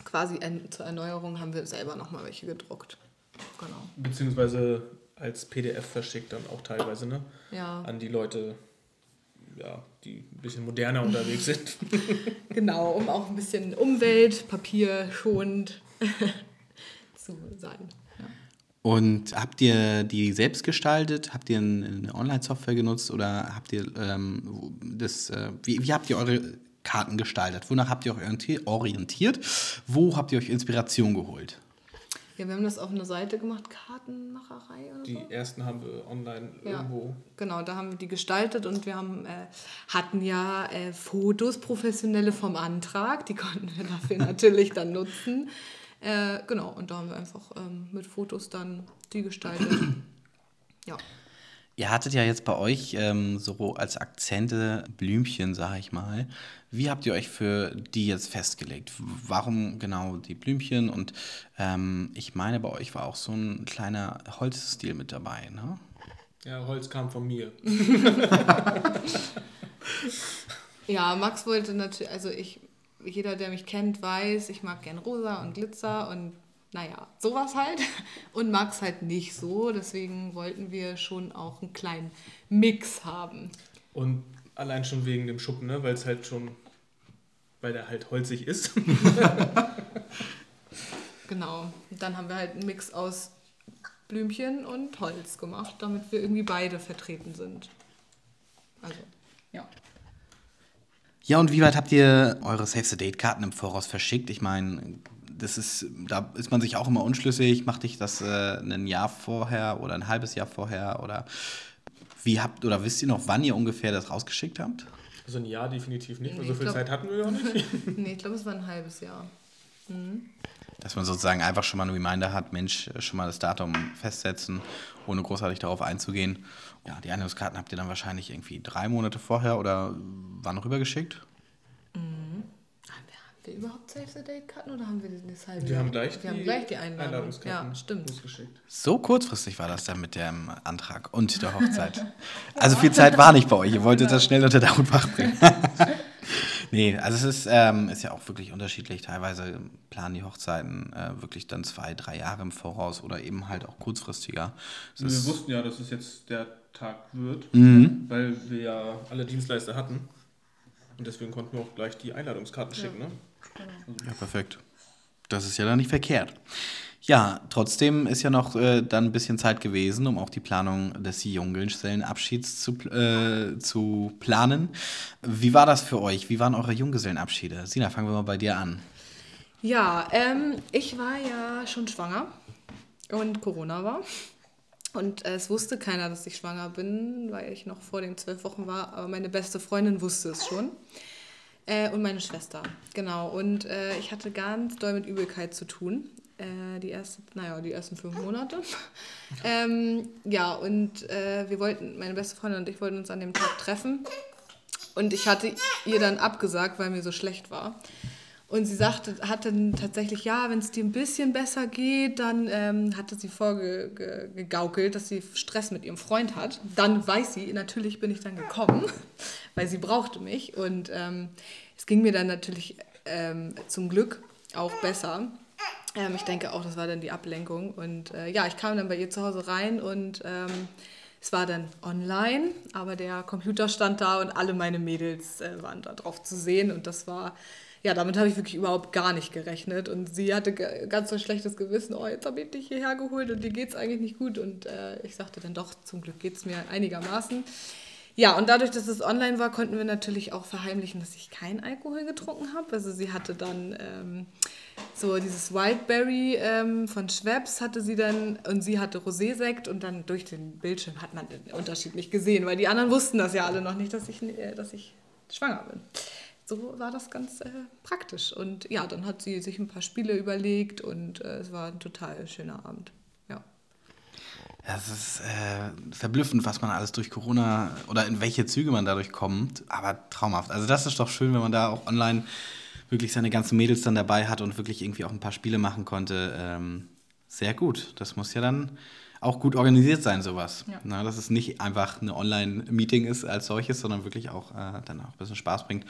quasi zur Erneuerung haben wir selber nochmal welche gedruckt. Genau. Beziehungsweise als PDF verschickt dann auch teilweise, ne? Ja. An die Leute, ja, die ein bisschen moderner unterwegs sind. genau, um auch ein bisschen Umwelt, Papier schonend zu sein. Ja. Und habt ihr die selbst gestaltet? Habt ihr eine Online-Software genutzt oder habt ihr ähm, das, äh, wie, wie habt ihr eure Karten gestaltet? Wonach habt ihr euch orientiert? Wo habt ihr euch Inspiration geholt? Ja, wir haben das auf einer Seite gemacht, Kartenmacherei oder Die so. ersten haben wir online ja, irgendwo. Genau, da haben wir die gestaltet und wir haben, äh, hatten ja äh, Fotos, professionelle vom Antrag, die konnten wir dafür natürlich dann nutzen. Äh, genau, und da haben wir einfach ähm, mit Fotos dann die gestaltet. ja. Ihr hattet ja jetzt bei euch ähm, so als Akzente Blümchen, sag ich mal. Wie habt ihr euch für die jetzt festgelegt? Warum genau die Blümchen? Und ähm, ich meine, bei euch war auch so ein kleiner Holzstil mit dabei, ne? Ja, Holz kam von mir. ja, Max wollte natürlich, also ich, jeder, der mich kennt, weiß, ich mag gern rosa und Glitzer und naja, sowas halt. Und Max halt nicht so. Deswegen wollten wir schon auch einen kleinen Mix haben. Und allein schon wegen dem Schuppen, ne? weil es halt schon, weil der halt holzig ist. genau. Dann haben wir halt einen Mix aus Blümchen und Holz gemacht, damit wir irgendwie beide vertreten sind. Also, ja. Ja, und wie weit habt ihr eure Save the Date-Karten im Voraus verschickt? Ich meine, das ist, da ist man sich auch immer unschlüssig. Machte ich das äh, ein Jahr vorher oder ein halbes Jahr vorher? Oder wie habt oder wisst ihr noch, wann ihr ungefähr das rausgeschickt habt? Also ein Jahr definitiv nicht, weil so viel glaub, Zeit hatten wir ja nicht. nee, ich glaube, es war ein halbes Jahr. Mhm. Dass man sozusagen einfach schon mal einen Reminder hat, Mensch, schon mal das Datum festsetzen, ohne großartig darauf einzugehen. Ja, die Einladungskarten habt ihr dann wahrscheinlich irgendwie drei Monate vorher oder wann rübergeschickt? Wir überhaupt Save the Date Karten oder haben wir das halbe Wir haben gleich wir die, haben gleich die Einladung. Einladungskarten ja, stimmt. So kurzfristig war das dann mit dem Antrag und der Hochzeit. also viel Zeit war nicht bei euch. Ihr wolltet das schnell unter Dach und Fach bringen. nee, also es ist, ähm, ist ja auch wirklich unterschiedlich. Teilweise planen die Hochzeiten äh, wirklich dann zwei, drei Jahre im Voraus oder eben halt auch kurzfristiger. wir wussten ja, dass es jetzt der Tag wird, mhm. weil wir ja alle Dienstleister hatten. Und deswegen konnten wir auch gleich die Einladungskarten ja. schicken, ne? Ja, perfekt. Das ist ja dann nicht verkehrt. Ja, trotzdem ist ja noch äh, dann ein bisschen Zeit gewesen, um auch die Planung des Junggesellenabschieds zu, äh, zu planen. Wie war das für euch? Wie waren eure Junggesellenabschiede? Sina, fangen wir mal bei dir an. Ja, ähm, ich war ja schon schwanger und Corona war. Und äh, es wusste keiner, dass ich schwanger bin, weil ich noch vor den zwölf Wochen war. Aber meine beste Freundin wusste es schon. Äh, und meine Schwester, genau. Und äh, ich hatte ganz doll mit Übelkeit zu tun. Äh, die, erste, naja, die ersten fünf Monate. ähm, ja, und äh, wir wollten, meine beste Freundin und ich wollten uns an dem Tag treffen. Und ich hatte ihr dann abgesagt, weil mir so schlecht war. Und sie sagte, hatte tatsächlich, ja, wenn es dir ein bisschen besser geht, dann ähm, hatte sie vorgegaukelt, dass sie Stress mit ihrem Freund hat. Dann weiß sie, natürlich bin ich dann gekommen, weil sie brauchte mich. Und ähm, es ging mir dann natürlich ähm, zum Glück auch besser. Ähm, ich denke auch, das war dann die Ablenkung. Und äh, ja, ich kam dann bei ihr zu Hause rein und ähm, es war dann online, aber der Computer stand da und alle meine Mädels äh, waren da drauf zu sehen. Und das war ja, damit habe ich wirklich überhaupt gar nicht gerechnet. Und sie hatte ganz so ein schlechtes Gewissen, oh, jetzt habe ich dich hierher geholt und dir geht es eigentlich nicht gut. Und äh, ich sagte dann doch, zum Glück geht es mir einigermaßen. Ja, und dadurch, dass es online war, konnten wir natürlich auch verheimlichen, dass ich keinen Alkohol getrunken habe. Also sie hatte dann ähm, so dieses Wildberry ähm, von Schweppes hatte sie dann und sie hatte Rosé-Sekt und dann durch den Bildschirm hat man den Unterschied nicht gesehen, weil die anderen wussten das ja alle noch nicht, dass ich, äh, dass ich schwanger bin so war das ganz äh, praktisch. Und ja, dann hat sie sich ein paar Spiele überlegt und äh, es war ein total schöner Abend. Es ist äh, verblüffend, was man alles durch Corona oder in welche Züge man dadurch kommt, aber traumhaft. Also das ist doch schön, wenn man da auch online wirklich seine ganzen Mädels dann dabei hat und wirklich irgendwie auch ein paar Spiele machen konnte. Ähm, sehr gut. Das muss ja dann auch gut organisiert sein, sowas. Ja. Na, dass es nicht einfach eine Online-Meeting ist als solches, sondern wirklich auch äh, dann auch ein bisschen Spaß bringt.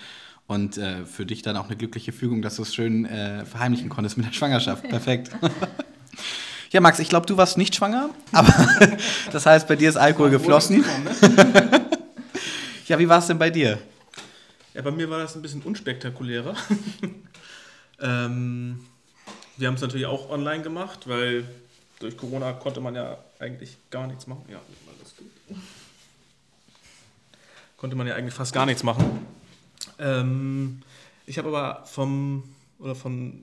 Und äh, für dich dann auch eine glückliche Fügung, dass du es schön äh, verheimlichen konntest mit der Schwangerschaft. Perfekt. ja, Max, ich glaube, du warst nicht schwanger, aber das heißt, bei dir ist Alkohol geflossen. Ne? ja, wie war es denn bei dir? Ja, bei mir war das ein bisschen unspektakulärer. ähm, wir haben es natürlich auch online gemacht, weil durch Corona konnte man ja eigentlich gar nichts machen. Ja, das geht. Konnte man ja eigentlich fast gar nichts machen. Ähm, ich habe aber vom oder von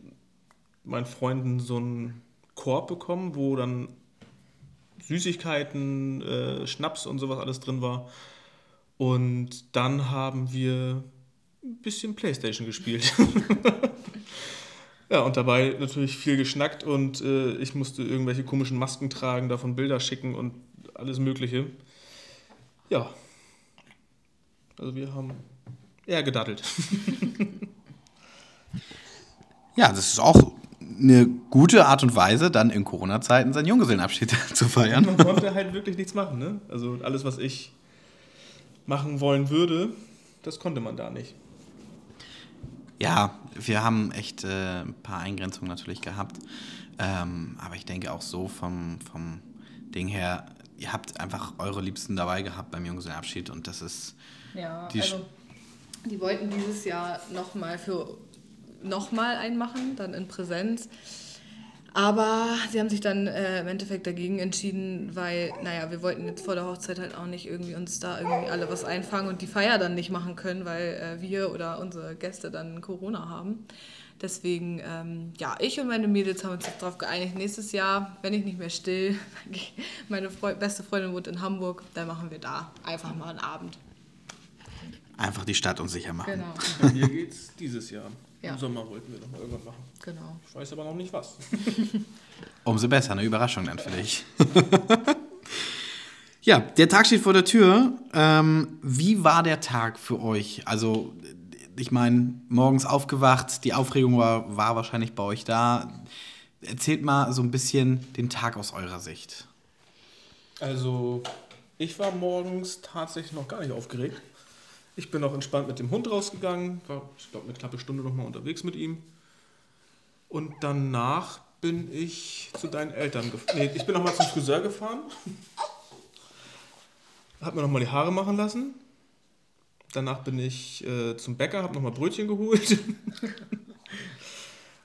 meinen Freunden so einen Korb bekommen, wo dann Süßigkeiten, äh, Schnaps und sowas alles drin war. Und dann haben wir ein bisschen Playstation gespielt. ja, und dabei natürlich viel geschnackt und äh, ich musste irgendwelche komischen Masken tragen, davon Bilder schicken und alles Mögliche. Ja. Also wir haben eher gedaddelt. ja, das ist auch eine gute Art und Weise, dann in Corona-Zeiten seinen Junggesellenabschied zu feiern. Man konnte halt wirklich nichts machen, ne? Also alles, was ich machen wollen würde, das konnte man da nicht. Ja, wir haben echt äh, ein paar Eingrenzungen natürlich gehabt. Ähm, aber ich denke auch so vom, vom Ding her, ihr habt einfach eure Liebsten dabei gehabt beim Junggesellenabschied und das ist ja, die also die wollten dieses Jahr nochmal für nochmal einen machen, dann in Präsenz. Aber sie haben sich dann äh, im Endeffekt dagegen entschieden, weil, naja, wir wollten jetzt vor der Hochzeit halt auch nicht irgendwie uns da irgendwie alle was einfangen und die Feier dann nicht machen können, weil äh, wir oder unsere Gäste dann Corona haben. Deswegen, ähm, ja, ich und meine Mädels haben uns jetzt darauf geeinigt, nächstes Jahr, wenn ich nicht mehr still, meine Fre beste Freundin wohnt in Hamburg, dann machen wir da einfach mal einen Abend einfach die Stadt unsicher machen. Genau. Bei mir geht's dieses Jahr. Ja. Im Sommer wollten wir noch mal irgendwas machen. Genau. Ich weiß aber noch nicht was. Umso besser, eine Überraschung dann für dich. ja, der Tag steht vor der Tür. Ähm, wie war der Tag für euch? Also, ich meine, morgens aufgewacht, die Aufregung war, war wahrscheinlich bei euch da. Erzählt mal so ein bisschen den Tag aus eurer Sicht. Also, ich war morgens tatsächlich noch gar nicht aufgeregt. Ich bin auch entspannt mit dem Hund rausgegangen, war, ich glaube, eine knappe Stunde noch mal unterwegs mit ihm. Und danach bin ich zu deinen Eltern gefahren. Nee, ich bin noch mal zum Friseur gefahren. Hab mir noch mal die Haare machen lassen. Danach bin ich äh, zum Bäcker, habe noch mal Brötchen geholt.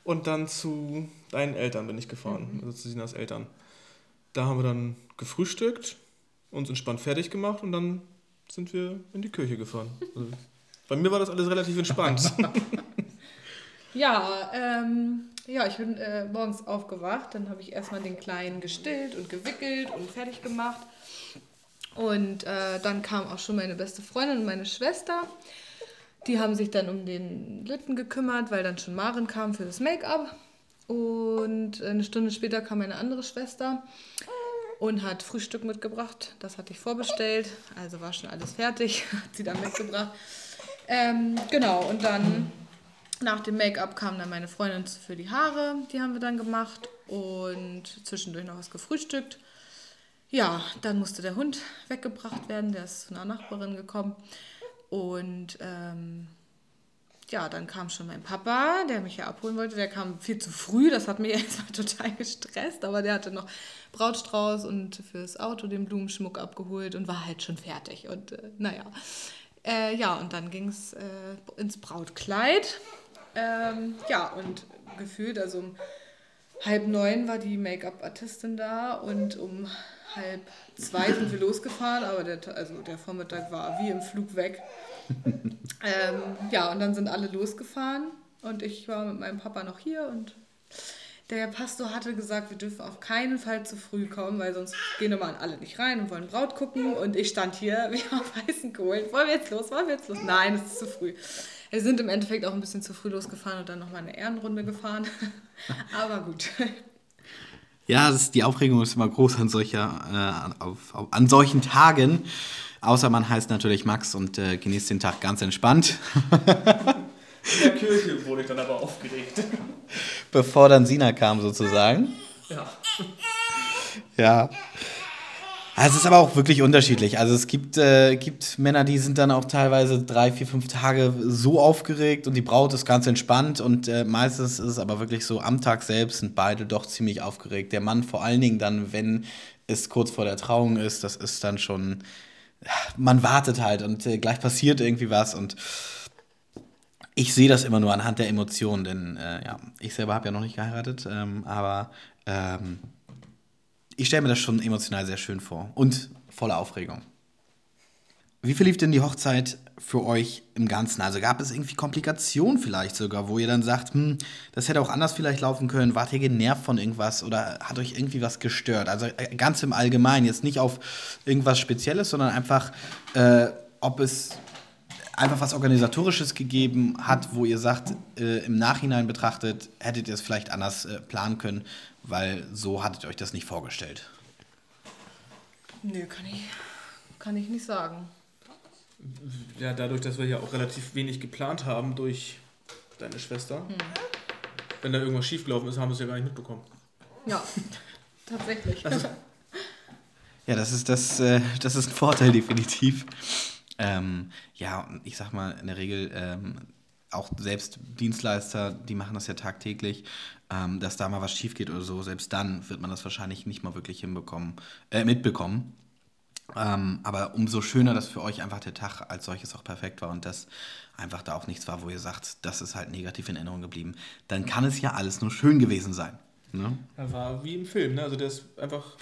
Und dann zu deinen Eltern bin ich gefahren, mhm. also zu Sinas Eltern. Da haben wir dann gefrühstückt, uns entspannt fertig gemacht und dann sind wir in die Kirche gefahren. Also, bei mir war das alles relativ entspannt. ja, ähm, ja, ich bin äh, morgens aufgewacht, dann habe ich erstmal den Kleinen gestillt und gewickelt und fertig gemacht. Und äh, dann kam auch schon meine beste Freundin und meine Schwester. Die haben sich dann um den Litten gekümmert, weil dann schon Maren kam für das Make-up. Und eine Stunde später kam meine andere Schwester und hat Frühstück mitgebracht. Das hatte ich vorbestellt, also war schon alles fertig, hat sie dann mitgebracht. Ähm, genau, und dann nach dem Make-up kam dann meine Freundin für die Haare, die haben wir dann gemacht und zwischendurch noch was gefrühstückt. Ja, dann musste der Hund weggebracht werden, der ist von einer Nachbarin gekommen. Und ähm, ja, dann kam schon mein Papa, der mich ja abholen wollte. Der kam viel zu früh, das hat mich erstmal total gestresst, aber der hatte noch Brautstrauß und fürs Auto den Blumenschmuck abgeholt und war halt schon fertig. Und äh, naja, äh, ja, und dann ging es äh, ins Brautkleid. Ähm, ja, und gefühlt, also um halb neun war die Make-up-Artistin da und um halb zwei sind wir losgefahren, aber der, also der Vormittag war wie im Flug weg. Ähm, ja, und dann sind alle losgefahren und ich war mit meinem Papa noch hier und der Pastor hatte gesagt, wir dürfen auf keinen Fall zu früh kommen, weil sonst gehen immer alle nicht rein und wollen Braut gucken. Und ich stand hier wie auf weißen Kohlen. Wollen wir jetzt los? Wollen wir jetzt los? Nein, es ist zu früh. Wir sind im Endeffekt auch ein bisschen zu früh losgefahren und dann nochmal eine Ehrenrunde gefahren. Aber gut. Ja, ist, die Aufregung ist immer groß an, solcher, äh, auf, auf, an solchen Tagen. Außer man heißt natürlich Max und äh, genießt den Tag ganz entspannt. In der Kirche wurde ich dann aber aufgeregt. Bevor dann Sina kam sozusagen. Ja. Ja. Also es ist aber auch wirklich unterschiedlich. Also es gibt, äh, gibt Männer, die sind dann auch teilweise drei, vier, fünf Tage so aufgeregt und die Braut ist ganz entspannt und äh, meistens ist es aber wirklich so, am Tag selbst sind beide doch ziemlich aufgeregt. Der Mann vor allen Dingen dann, wenn es kurz vor der Trauung ist, das ist dann schon, man wartet halt und äh, gleich passiert irgendwie was und ich sehe das immer nur anhand der Emotionen, denn äh, ja, ich selber habe ja noch nicht geheiratet, ähm, aber ähm, ich stelle mir das schon emotional sehr schön vor und voller Aufregung. Wie verlief denn die Hochzeit für euch im Ganzen? Also gab es irgendwie Komplikationen vielleicht sogar, wo ihr dann sagt, hm, das hätte auch anders vielleicht laufen können, wart ihr genervt von irgendwas oder hat euch irgendwie was gestört? Also äh, ganz im Allgemeinen, jetzt nicht auf irgendwas Spezielles, sondern einfach, äh, ob es einfach was Organisatorisches gegeben hat, wo ihr sagt, äh, im Nachhinein betrachtet, hättet ihr es vielleicht anders äh, planen können, weil so hattet ihr euch das nicht vorgestellt? Nö, kann ich, kann ich nicht sagen. Ja, dadurch, dass wir ja auch relativ wenig geplant haben durch deine Schwester. Hm. Wenn da irgendwas schiefgelaufen ist, haben wir es ja gar nicht mitbekommen. Ja, tatsächlich. Also, ja, das ist, das, äh, das ist ein Vorteil, definitiv. Ähm, ja, ich sag mal, in der Regel ähm, auch selbst Dienstleister, die machen das ja tagtäglich, ähm, dass da mal was schief geht oder so, selbst dann wird man das wahrscheinlich nicht mal wirklich hinbekommen, äh, mitbekommen. Ähm, aber umso schöner, dass für euch einfach der Tag als solches auch perfekt war und dass einfach da auch nichts war, wo ihr sagt, das ist halt negativ in Erinnerung geblieben. Dann kann es ja alles nur schön gewesen sein. Ne? Er war wie im Film, ne? Also der ist einfach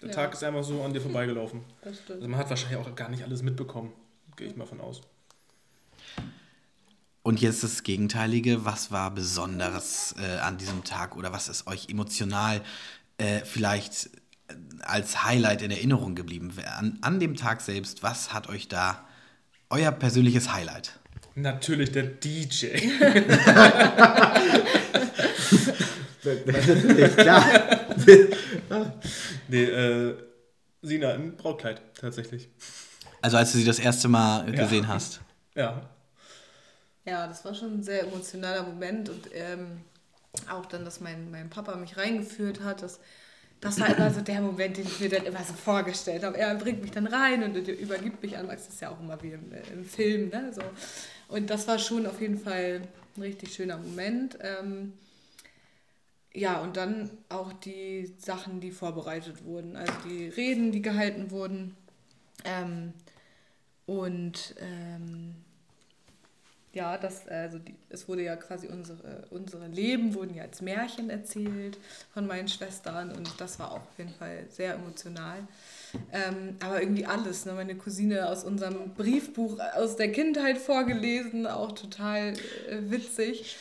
der ja. Tag ist einfach so an dir vorbeigelaufen. Das stimmt. Also man hat wahrscheinlich auch gar nicht alles mitbekommen. Gehe ich mal von aus. Und jetzt das Gegenteilige. Was war Besonderes äh, an diesem Tag oder was ist euch emotional äh, vielleicht als Highlight in Erinnerung geblieben? An, an dem Tag selbst, was hat euch da euer persönliches Highlight? Natürlich der DJ. Natürlich, klar. nee, äh, Sina im Brautkleid, tatsächlich. Also als du sie das erste Mal ja. gesehen hast. Ja. Ja, das war schon ein sehr emotionaler Moment und ähm, auch dann, dass mein, mein Papa mich reingeführt hat, das, das war immer so der Moment, den ich mir dann immer so vorgestellt habe. Er bringt mich dann rein und übergibt mich an das ist ja auch immer wie im, im Film, ne? So. Und das war schon auf jeden Fall ein richtig schöner Moment. Ähm, ja, und dann auch die Sachen, die vorbereitet wurden, also die Reden, die gehalten wurden. Ähm, und ähm, ja, das, also die, es wurde ja quasi unsere, unsere Leben wurden ja als Märchen erzählt von meinen Schwestern und das war auch auf jeden Fall sehr emotional. Ähm, aber irgendwie alles, ne? meine Cousine aus unserem Briefbuch aus der Kindheit vorgelesen, auch total äh, witzig.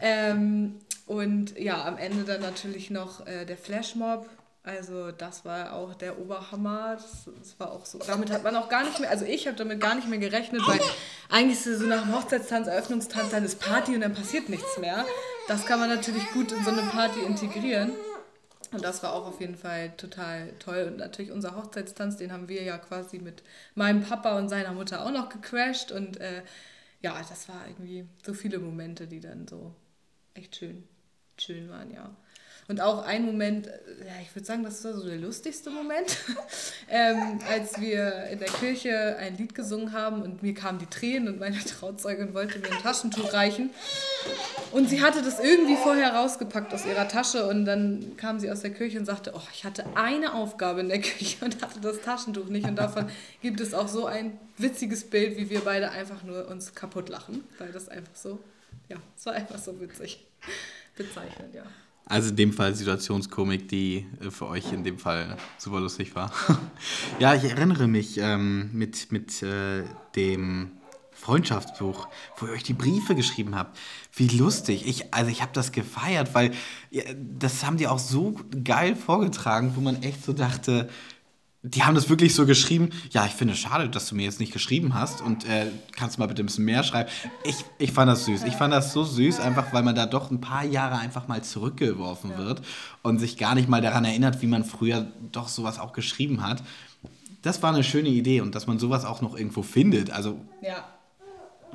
Ähm, und ja, am Ende dann natürlich noch äh, der Flashmob. Also das war auch der Oberhammer. Das, das, war auch so. Damit hat man auch gar nicht mehr, also ich habe damit gar nicht mehr gerechnet, weil eigentlich ist so nach dem Hochzeitstanz, Eröffnungstanz, dann ist Party und dann passiert nichts mehr. Das kann man natürlich gut in so eine Party integrieren. Und das war auch auf jeden Fall total toll. Und natürlich unser Hochzeitstanz, den haben wir ja quasi mit meinem Papa und seiner Mutter auch noch gecrashed. Und äh, ja, das war irgendwie so viele Momente, die dann so echt schön, schön waren, ja. Und auch ein Moment, äh, ja, ich würde sagen, das war so der lustigste Moment, ähm, als wir in der Kirche ein Lied gesungen haben und mir kamen die Tränen und meine Trauzeugin wollte mir ein Taschentuch reichen. Und sie hatte das irgendwie vorher rausgepackt aus ihrer Tasche und dann kam sie aus der Kirche und sagte, oh, ich hatte eine Aufgabe in der Küche und hatte das Taschentuch nicht. Und davon gibt es auch so ein witziges Bild, wie wir beide einfach nur uns kaputt lachen, weil das einfach so, ja, es war einfach so witzig bezeichnet, ja. Also in dem Fall Situationskomik, die äh, für euch in dem Fall super lustig war. ja, ich erinnere mich ähm, mit, mit äh, dem Freundschaftsbuch, wo ihr euch die Briefe geschrieben habt. Wie lustig. Ich, also ich habe das gefeiert, weil das haben die auch so geil vorgetragen, wo man echt so dachte, die haben das wirklich so geschrieben. Ja, ich finde es schade, dass du mir jetzt nicht geschrieben hast und äh, kannst du mal bitte ein bisschen mehr schreiben. Ich, ich fand das süß. Ich fand das so süß, einfach weil man da doch ein paar Jahre einfach mal zurückgeworfen ja. wird und sich gar nicht mal daran erinnert, wie man früher doch sowas auch geschrieben hat. Das war eine schöne Idee und dass man sowas auch noch irgendwo findet. Also ja.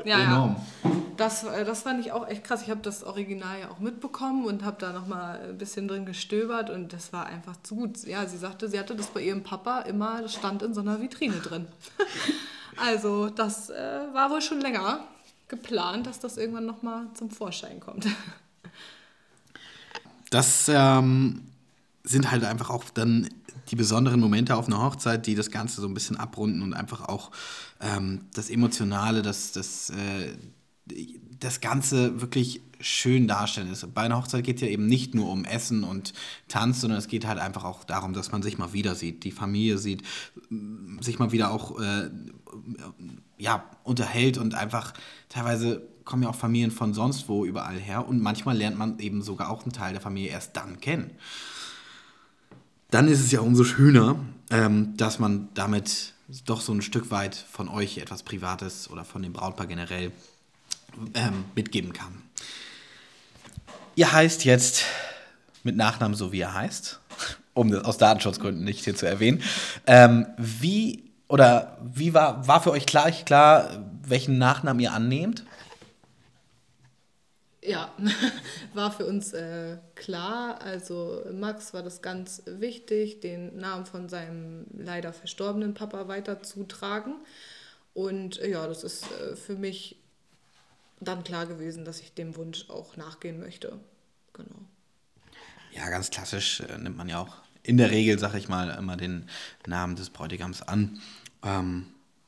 Ja, enorm. Ja. Das, äh, das fand ich auch echt krass. Ich habe das Original ja auch mitbekommen und habe da nochmal ein bisschen drin gestöbert und das war einfach zu gut. Ja, sie sagte, sie hatte das bei ihrem Papa immer, das stand in so einer Vitrine drin. also das äh, war wohl schon länger geplant, dass das irgendwann nochmal zum Vorschein kommt. Das ähm, sind halt einfach auch dann die besonderen Momente auf einer Hochzeit, die das Ganze so ein bisschen abrunden und einfach auch ähm, das Emotionale, das, das, äh, das Ganze wirklich schön darstellen ist. Bei einer Hochzeit geht es ja eben nicht nur um Essen und Tanz, sondern es geht halt einfach auch darum, dass man sich mal wieder sieht, die Familie sieht, sich mal wieder auch äh, ja, unterhält und einfach teilweise kommen ja auch Familien von sonst wo überall her und manchmal lernt man eben sogar auch einen Teil der Familie erst dann kennen dann ist es ja umso schöner, ähm, dass man damit doch so ein Stück weit von euch etwas Privates oder von dem Brautpaar generell ähm, mitgeben kann. Ihr heißt jetzt mit Nachnamen so, wie er heißt, um das aus Datenschutzgründen nicht hier zu erwähnen. Ähm, wie oder wie war, war für euch klar, klar, welchen Nachnamen ihr annehmt? Ja, war für uns äh, klar. Also Max war das ganz wichtig, den Namen von seinem leider verstorbenen Papa weiterzutragen. Und äh, ja, das ist äh, für mich dann klar gewesen, dass ich dem Wunsch auch nachgehen möchte. Genau. Ja, ganz klassisch äh, nimmt man ja auch in der Regel, sag ich mal, immer den Namen des Bräutigams an. Ähm,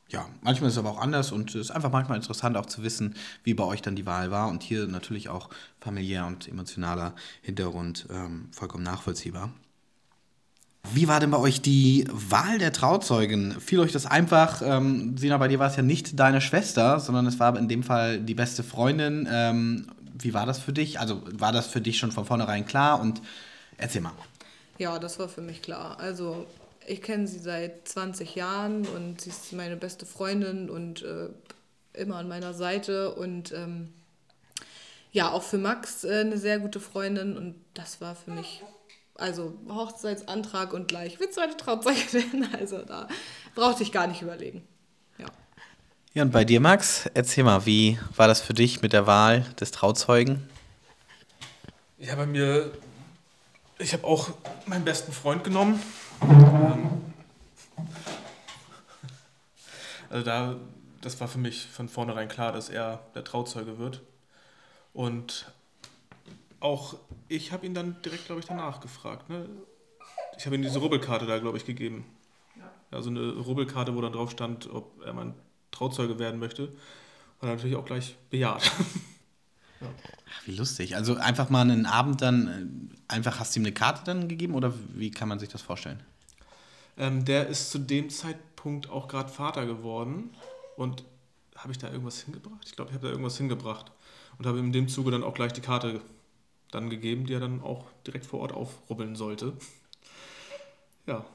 ja, manchmal ist es aber auch anders und es ist einfach manchmal interessant auch zu wissen, wie bei euch dann die Wahl war und hier natürlich auch familiär und emotionaler Hintergrund ähm, vollkommen nachvollziehbar. Wie war denn bei euch die Wahl der Trauzeugen? Fiel euch das einfach? Ähm, Sina, bei dir war es ja nicht deine Schwester, sondern es war in dem Fall die beste Freundin. Ähm, wie war das für dich? Also war das für dich schon von vornherein klar? Und erzähl mal. Ja, das war für mich klar. Also ich kenne sie seit 20 Jahren und sie ist meine beste Freundin und äh, immer an meiner Seite und ähm, ja, auch für Max äh, eine sehr gute Freundin und das war für mich, also Hochzeitsantrag und gleich wird zweite Trauzeugin, also da brauchte ich gar nicht überlegen. Ja. Ja, und bei dir, Max, erzähl mal, wie war das für dich mit der Wahl des Trauzeugen? Ja, bei mir, ich habe auch meinen besten Freund genommen also da, das war für mich von vornherein klar, dass er der Trauzeuge wird. Und auch ich habe ihn dann direkt, glaube ich, danach gefragt. Ne? Ich habe ihm diese Rubbelkarte da, glaube ich, gegeben. Also eine Rubbelkarte, wo dann drauf stand, ob er mein Trauzeuge werden möchte. Und er natürlich auch gleich bejaht. Ach, wie lustig. Also einfach mal einen Abend dann, äh, einfach hast du ihm eine Karte dann gegeben oder wie kann man sich das vorstellen? Ähm, der ist zu dem Zeitpunkt auch gerade Vater geworden. Und habe ich da irgendwas hingebracht? Ich glaube, ich habe da irgendwas hingebracht. Und habe ihm in dem Zuge dann auch gleich die Karte dann gegeben, die er dann auch direkt vor Ort aufrubbeln sollte. Ja.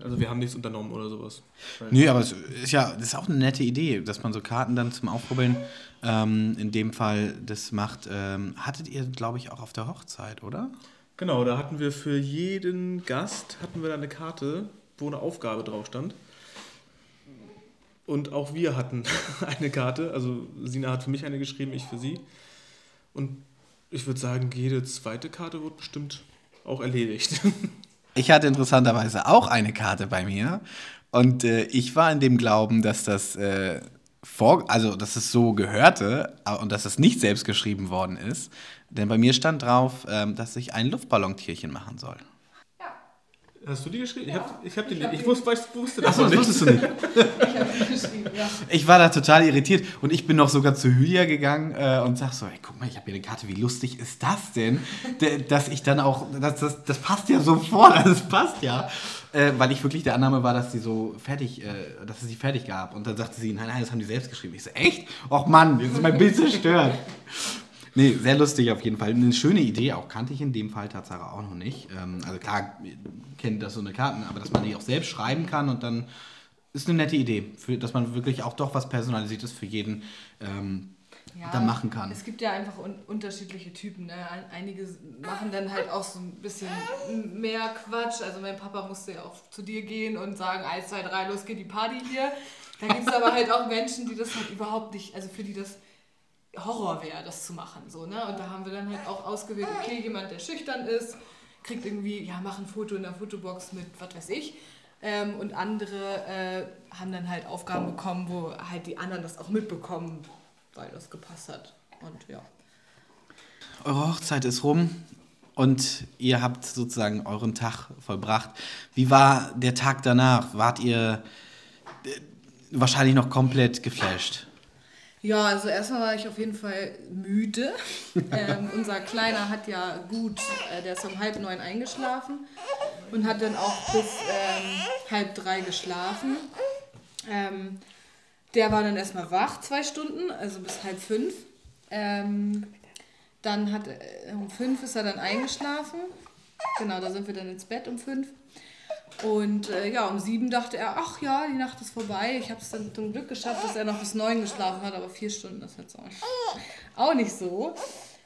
Also wir haben nichts unternommen oder sowas. Nö, aber es ist ja das ist auch eine nette Idee, dass man so Karten dann zum Aufrubbeln ähm, in dem Fall das macht. Ähm, hattet ihr, glaube ich, auch auf der Hochzeit, oder? Genau, da hatten wir für jeden Gast hatten wir da eine Karte, wo eine Aufgabe drauf stand. Und auch wir hatten eine Karte. Also Sina hat für mich eine geschrieben, ich für sie. Und ich würde sagen, jede zweite Karte wird bestimmt auch erledigt. Ich hatte interessanterweise auch eine Karte bei mir. Und äh, ich war in dem Glauben, dass das äh, vor, also dass es so gehörte und dass es nicht selbst geschrieben worden ist. Denn bei mir stand drauf, ähm, dass ich ein Luftballontierchen machen soll. Hast du die geschrieben? Ja. Ich habe hab die ich, hab ich wusste, wusste das Achso, das wusstest du nicht. ich habe die geschrieben, ja. Ich war da total irritiert und ich bin noch sogar zu Julia gegangen äh, und sag so, ey, guck mal, ich habe hier eine Karte, wie lustig ist das denn? dass ich dann auch, das, das, das passt ja sofort, das passt ja. Äh, weil ich wirklich der Annahme war, dass sie so fertig, äh, dass es sie fertig gab. Und dann sagte sie, nein, nein, das haben die selbst geschrieben. Ich so, echt? Och Mann, jetzt ist mein Bild zerstört. Nee, sehr lustig auf jeden Fall. Eine schöne Idee, auch kannte ich in dem Fall tatsächlich auch noch nicht. Ähm, also klar, kennt das so eine Karten, aber dass man die auch selbst schreiben kann und dann ist eine nette Idee, für, dass man wirklich auch doch was Personalisiertes für jeden ähm, ja, dann machen kann. Es gibt ja einfach un unterschiedliche Typen. Ne? Einige machen dann halt auch so ein bisschen mehr Quatsch. Also mein Papa musste ja auch zu dir gehen und sagen, 1, 2, 3, los geht die Party hier. Da gibt es aber halt auch Menschen, die das halt überhaupt nicht, also für die das Horror wäre, das zu machen. So, ne? Und da haben wir dann halt auch ausgewählt, okay, jemand, der schüchtern ist, kriegt irgendwie, ja, mach ein Foto in der Fotobox mit was weiß ich. Ähm, und andere äh, haben dann halt Aufgaben bekommen, wo halt die anderen das auch mitbekommen, weil das gepasst hat. Und ja. Eure Hochzeit ist rum und ihr habt sozusagen euren Tag vollbracht. Wie war der Tag danach? Wart ihr äh, wahrscheinlich noch komplett geflasht? Ja, also erstmal war ich auf jeden Fall müde. ähm, unser Kleiner hat ja gut, äh, der ist um halb neun eingeschlafen und hat dann auch bis ähm, halb drei geschlafen. Ähm, der war dann erstmal wach, zwei Stunden, also bis halb fünf. Ähm, dann hat äh, um fünf ist er dann eingeschlafen. Genau, da sind wir dann ins Bett um fünf. Und äh, ja, um sieben dachte er, ach ja, die Nacht ist vorbei. Ich habe es dann zum Glück geschafft, dass er noch bis neun geschlafen hat, aber vier Stunden ist jetzt auch nicht, auch nicht so.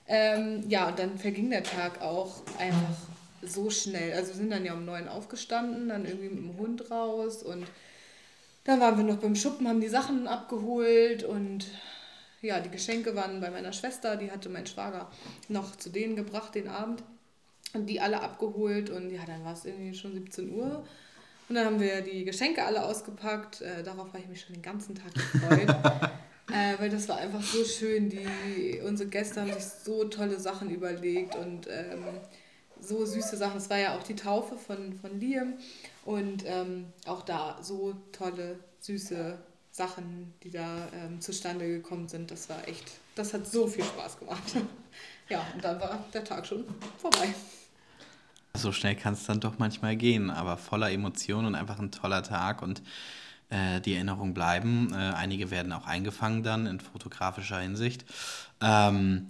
Ähm, ja, und dann verging der Tag auch einfach so schnell. Also wir sind dann ja um neun aufgestanden, dann irgendwie mit dem Hund raus und dann waren wir noch beim Schuppen, haben die Sachen abgeholt und ja, die Geschenke waren bei meiner Schwester, die hatte mein Schwager noch zu denen gebracht den Abend und die alle abgeholt und ja, dann war es irgendwie schon 17 Uhr. Und dann haben wir die Geschenke alle ausgepackt. Äh, darauf habe ich mich schon den ganzen Tag gefreut. äh, weil das war einfach so schön. Die, unsere Gäste haben sich so tolle Sachen überlegt und ähm, so süße Sachen. Es war ja auch die Taufe von, von Liam. Und ähm, auch da so tolle, süße Sachen, die da ähm, zustande gekommen sind. Das war echt, das hat so viel Spaß gemacht. ja, und dann war der Tag schon vorbei. So schnell kann es dann doch manchmal gehen, aber voller Emotionen und einfach ein toller Tag und äh, die Erinnerungen bleiben. Äh, einige werden auch eingefangen dann in fotografischer Hinsicht. Ähm,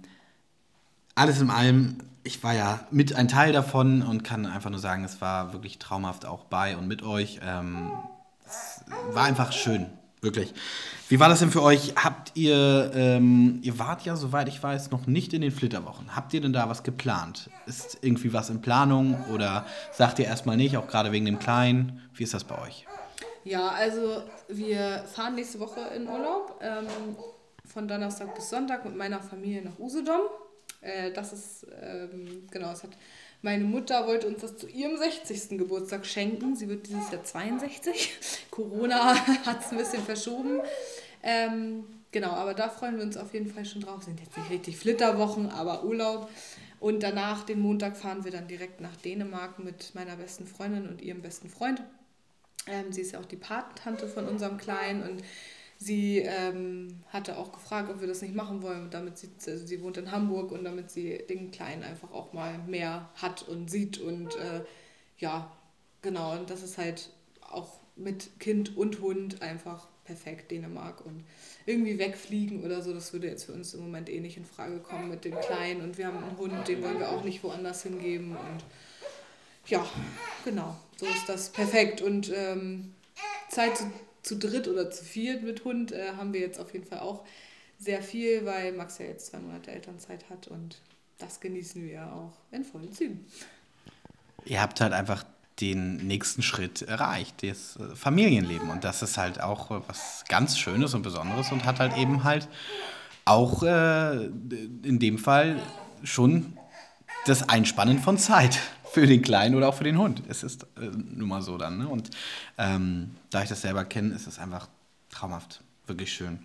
alles in allem, ich war ja mit ein Teil davon und kann einfach nur sagen, es war wirklich traumhaft auch bei und mit euch. Ähm, es war einfach schön, wirklich. Wie war das denn für euch? Habt ihr, ähm, ihr wart ja, soweit ich weiß, noch nicht in den Flitterwochen. Habt ihr denn da was geplant? Ist irgendwie was in Planung oder sagt ihr erstmal nicht, auch gerade wegen dem Kleinen? Wie ist das bei euch? Ja, also wir fahren nächste Woche in Urlaub. Ähm, von Donnerstag bis Sonntag mit meiner Familie nach Usedom. Äh, das ist, ähm, genau, es hat meine Mutter wollte uns das zu ihrem 60. Geburtstag schenken. Sie wird dieses Jahr 62. Corona hat es ein bisschen verschoben. Ähm, genau, aber da freuen wir uns auf jeden Fall schon drauf. Sind jetzt nicht richtig Flitterwochen, aber Urlaub. Und danach, den Montag, fahren wir dann direkt nach Dänemark mit meiner besten Freundin und ihrem besten Freund. Ähm, sie ist ja auch die Patentante von unserem Kleinen und Sie ähm, hatte auch gefragt, ob wir das nicht machen wollen, damit sie, also sie wohnt in Hamburg und damit sie den Kleinen einfach auch mal mehr hat und sieht und äh, ja, genau, und das ist halt auch mit Kind und Hund einfach perfekt, Dänemark. Und irgendwie wegfliegen oder so, das würde jetzt für uns im Moment eh nicht in Frage kommen mit dem Kleinen. Und wir haben einen Hund, den wollen wir auch nicht woanders hingeben. Und ja, genau, so ist das perfekt. Und ähm, Zeit zu zu dritt oder zu viert mit Hund äh, haben wir jetzt auf jeden Fall auch sehr viel, weil Max ja jetzt zwei Monate Elternzeit hat und das genießen wir auch in vollen Zügen. Ihr habt halt einfach den nächsten Schritt erreicht, das äh, Familienleben. Und das ist halt auch was ganz Schönes und Besonderes und hat halt eben halt auch äh, in dem Fall schon das Einspannen von Zeit für den Kleinen oder auch für den Hund. Es ist äh, nun mal so dann. Ne? Und ähm, da ich das selber kenne, ist es einfach traumhaft. Wirklich schön.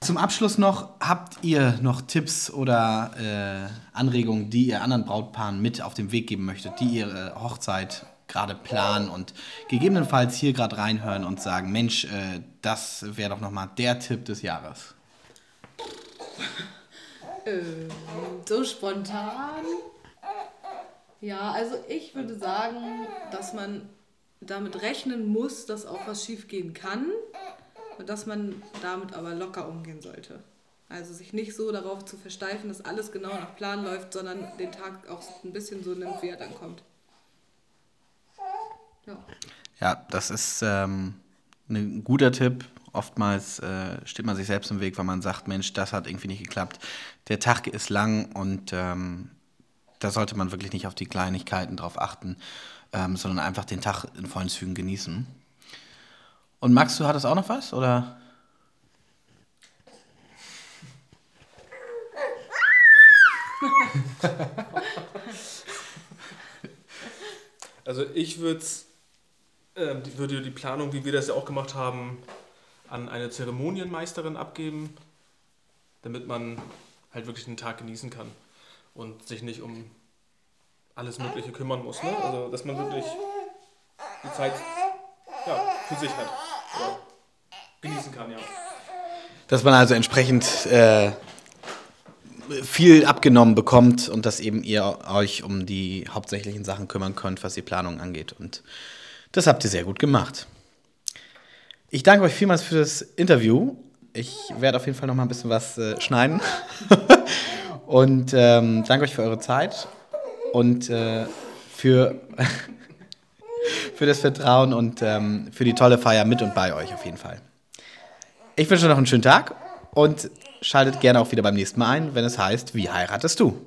Zum Abschluss noch, habt ihr noch Tipps oder äh, Anregungen, die ihr anderen Brautpaaren mit auf den Weg geben möchtet, die ihre Hochzeit gerade planen und gegebenenfalls hier gerade reinhören und sagen, Mensch, äh, das wäre doch nochmal der Tipp des Jahres? Ähm, so spontan. Ja, also ich würde sagen, dass man damit rechnen muss, dass auch was schief gehen kann und dass man damit aber locker umgehen sollte. Also sich nicht so darauf zu versteifen, dass alles genau nach Plan läuft, sondern den Tag auch ein bisschen so nimmt, wie er dann kommt. Ja, ja das ist ähm, ein guter Tipp. Oftmals äh, steht man sich selbst im Weg, weil man sagt, Mensch, das hat irgendwie nicht geklappt. Der Tag ist lang und ähm, da sollte man wirklich nicht auf die Kleinigkeiten drauf achten, ähm, sondern einfach den Tag in vollen Zügen genießen. Und Max, du hattest auch noch was, oder? also ich würde äh, würde die Planung, wie wir das ja auch gemacht haben, an eine Zeremonienmeisterin abgeben, damit man halt wirklich den Tag genießen kann und sich nicht um alles Mögliche kümmern muss. Ne? Also dass man wirklich die Zeit ja, für sich hat oder genießen kann, ja. Dass man also entsprechend äh, viel abgenommen bekommt und dass eben ihr euch um die hauptsächlichen Sachen kümmern könnt, was die Planung angeht. Und das habt ihr sehr gut gemacht. Ich danke euch vielmals für das Interview. Ich werde auf jeden Fall noch mal ein bisschen was äh, schneiden. und ähm, danke euch für eure Zeit und äh, für, für das Vertrauen und ähm, für die tolle Feier mit und bei euch auf jeden Fall. Ich wünsche euch noch einen schönen Tag und schaltet gerne auch wieder beim nächsten Mal ein, wenn es heißt, wie heiratest du?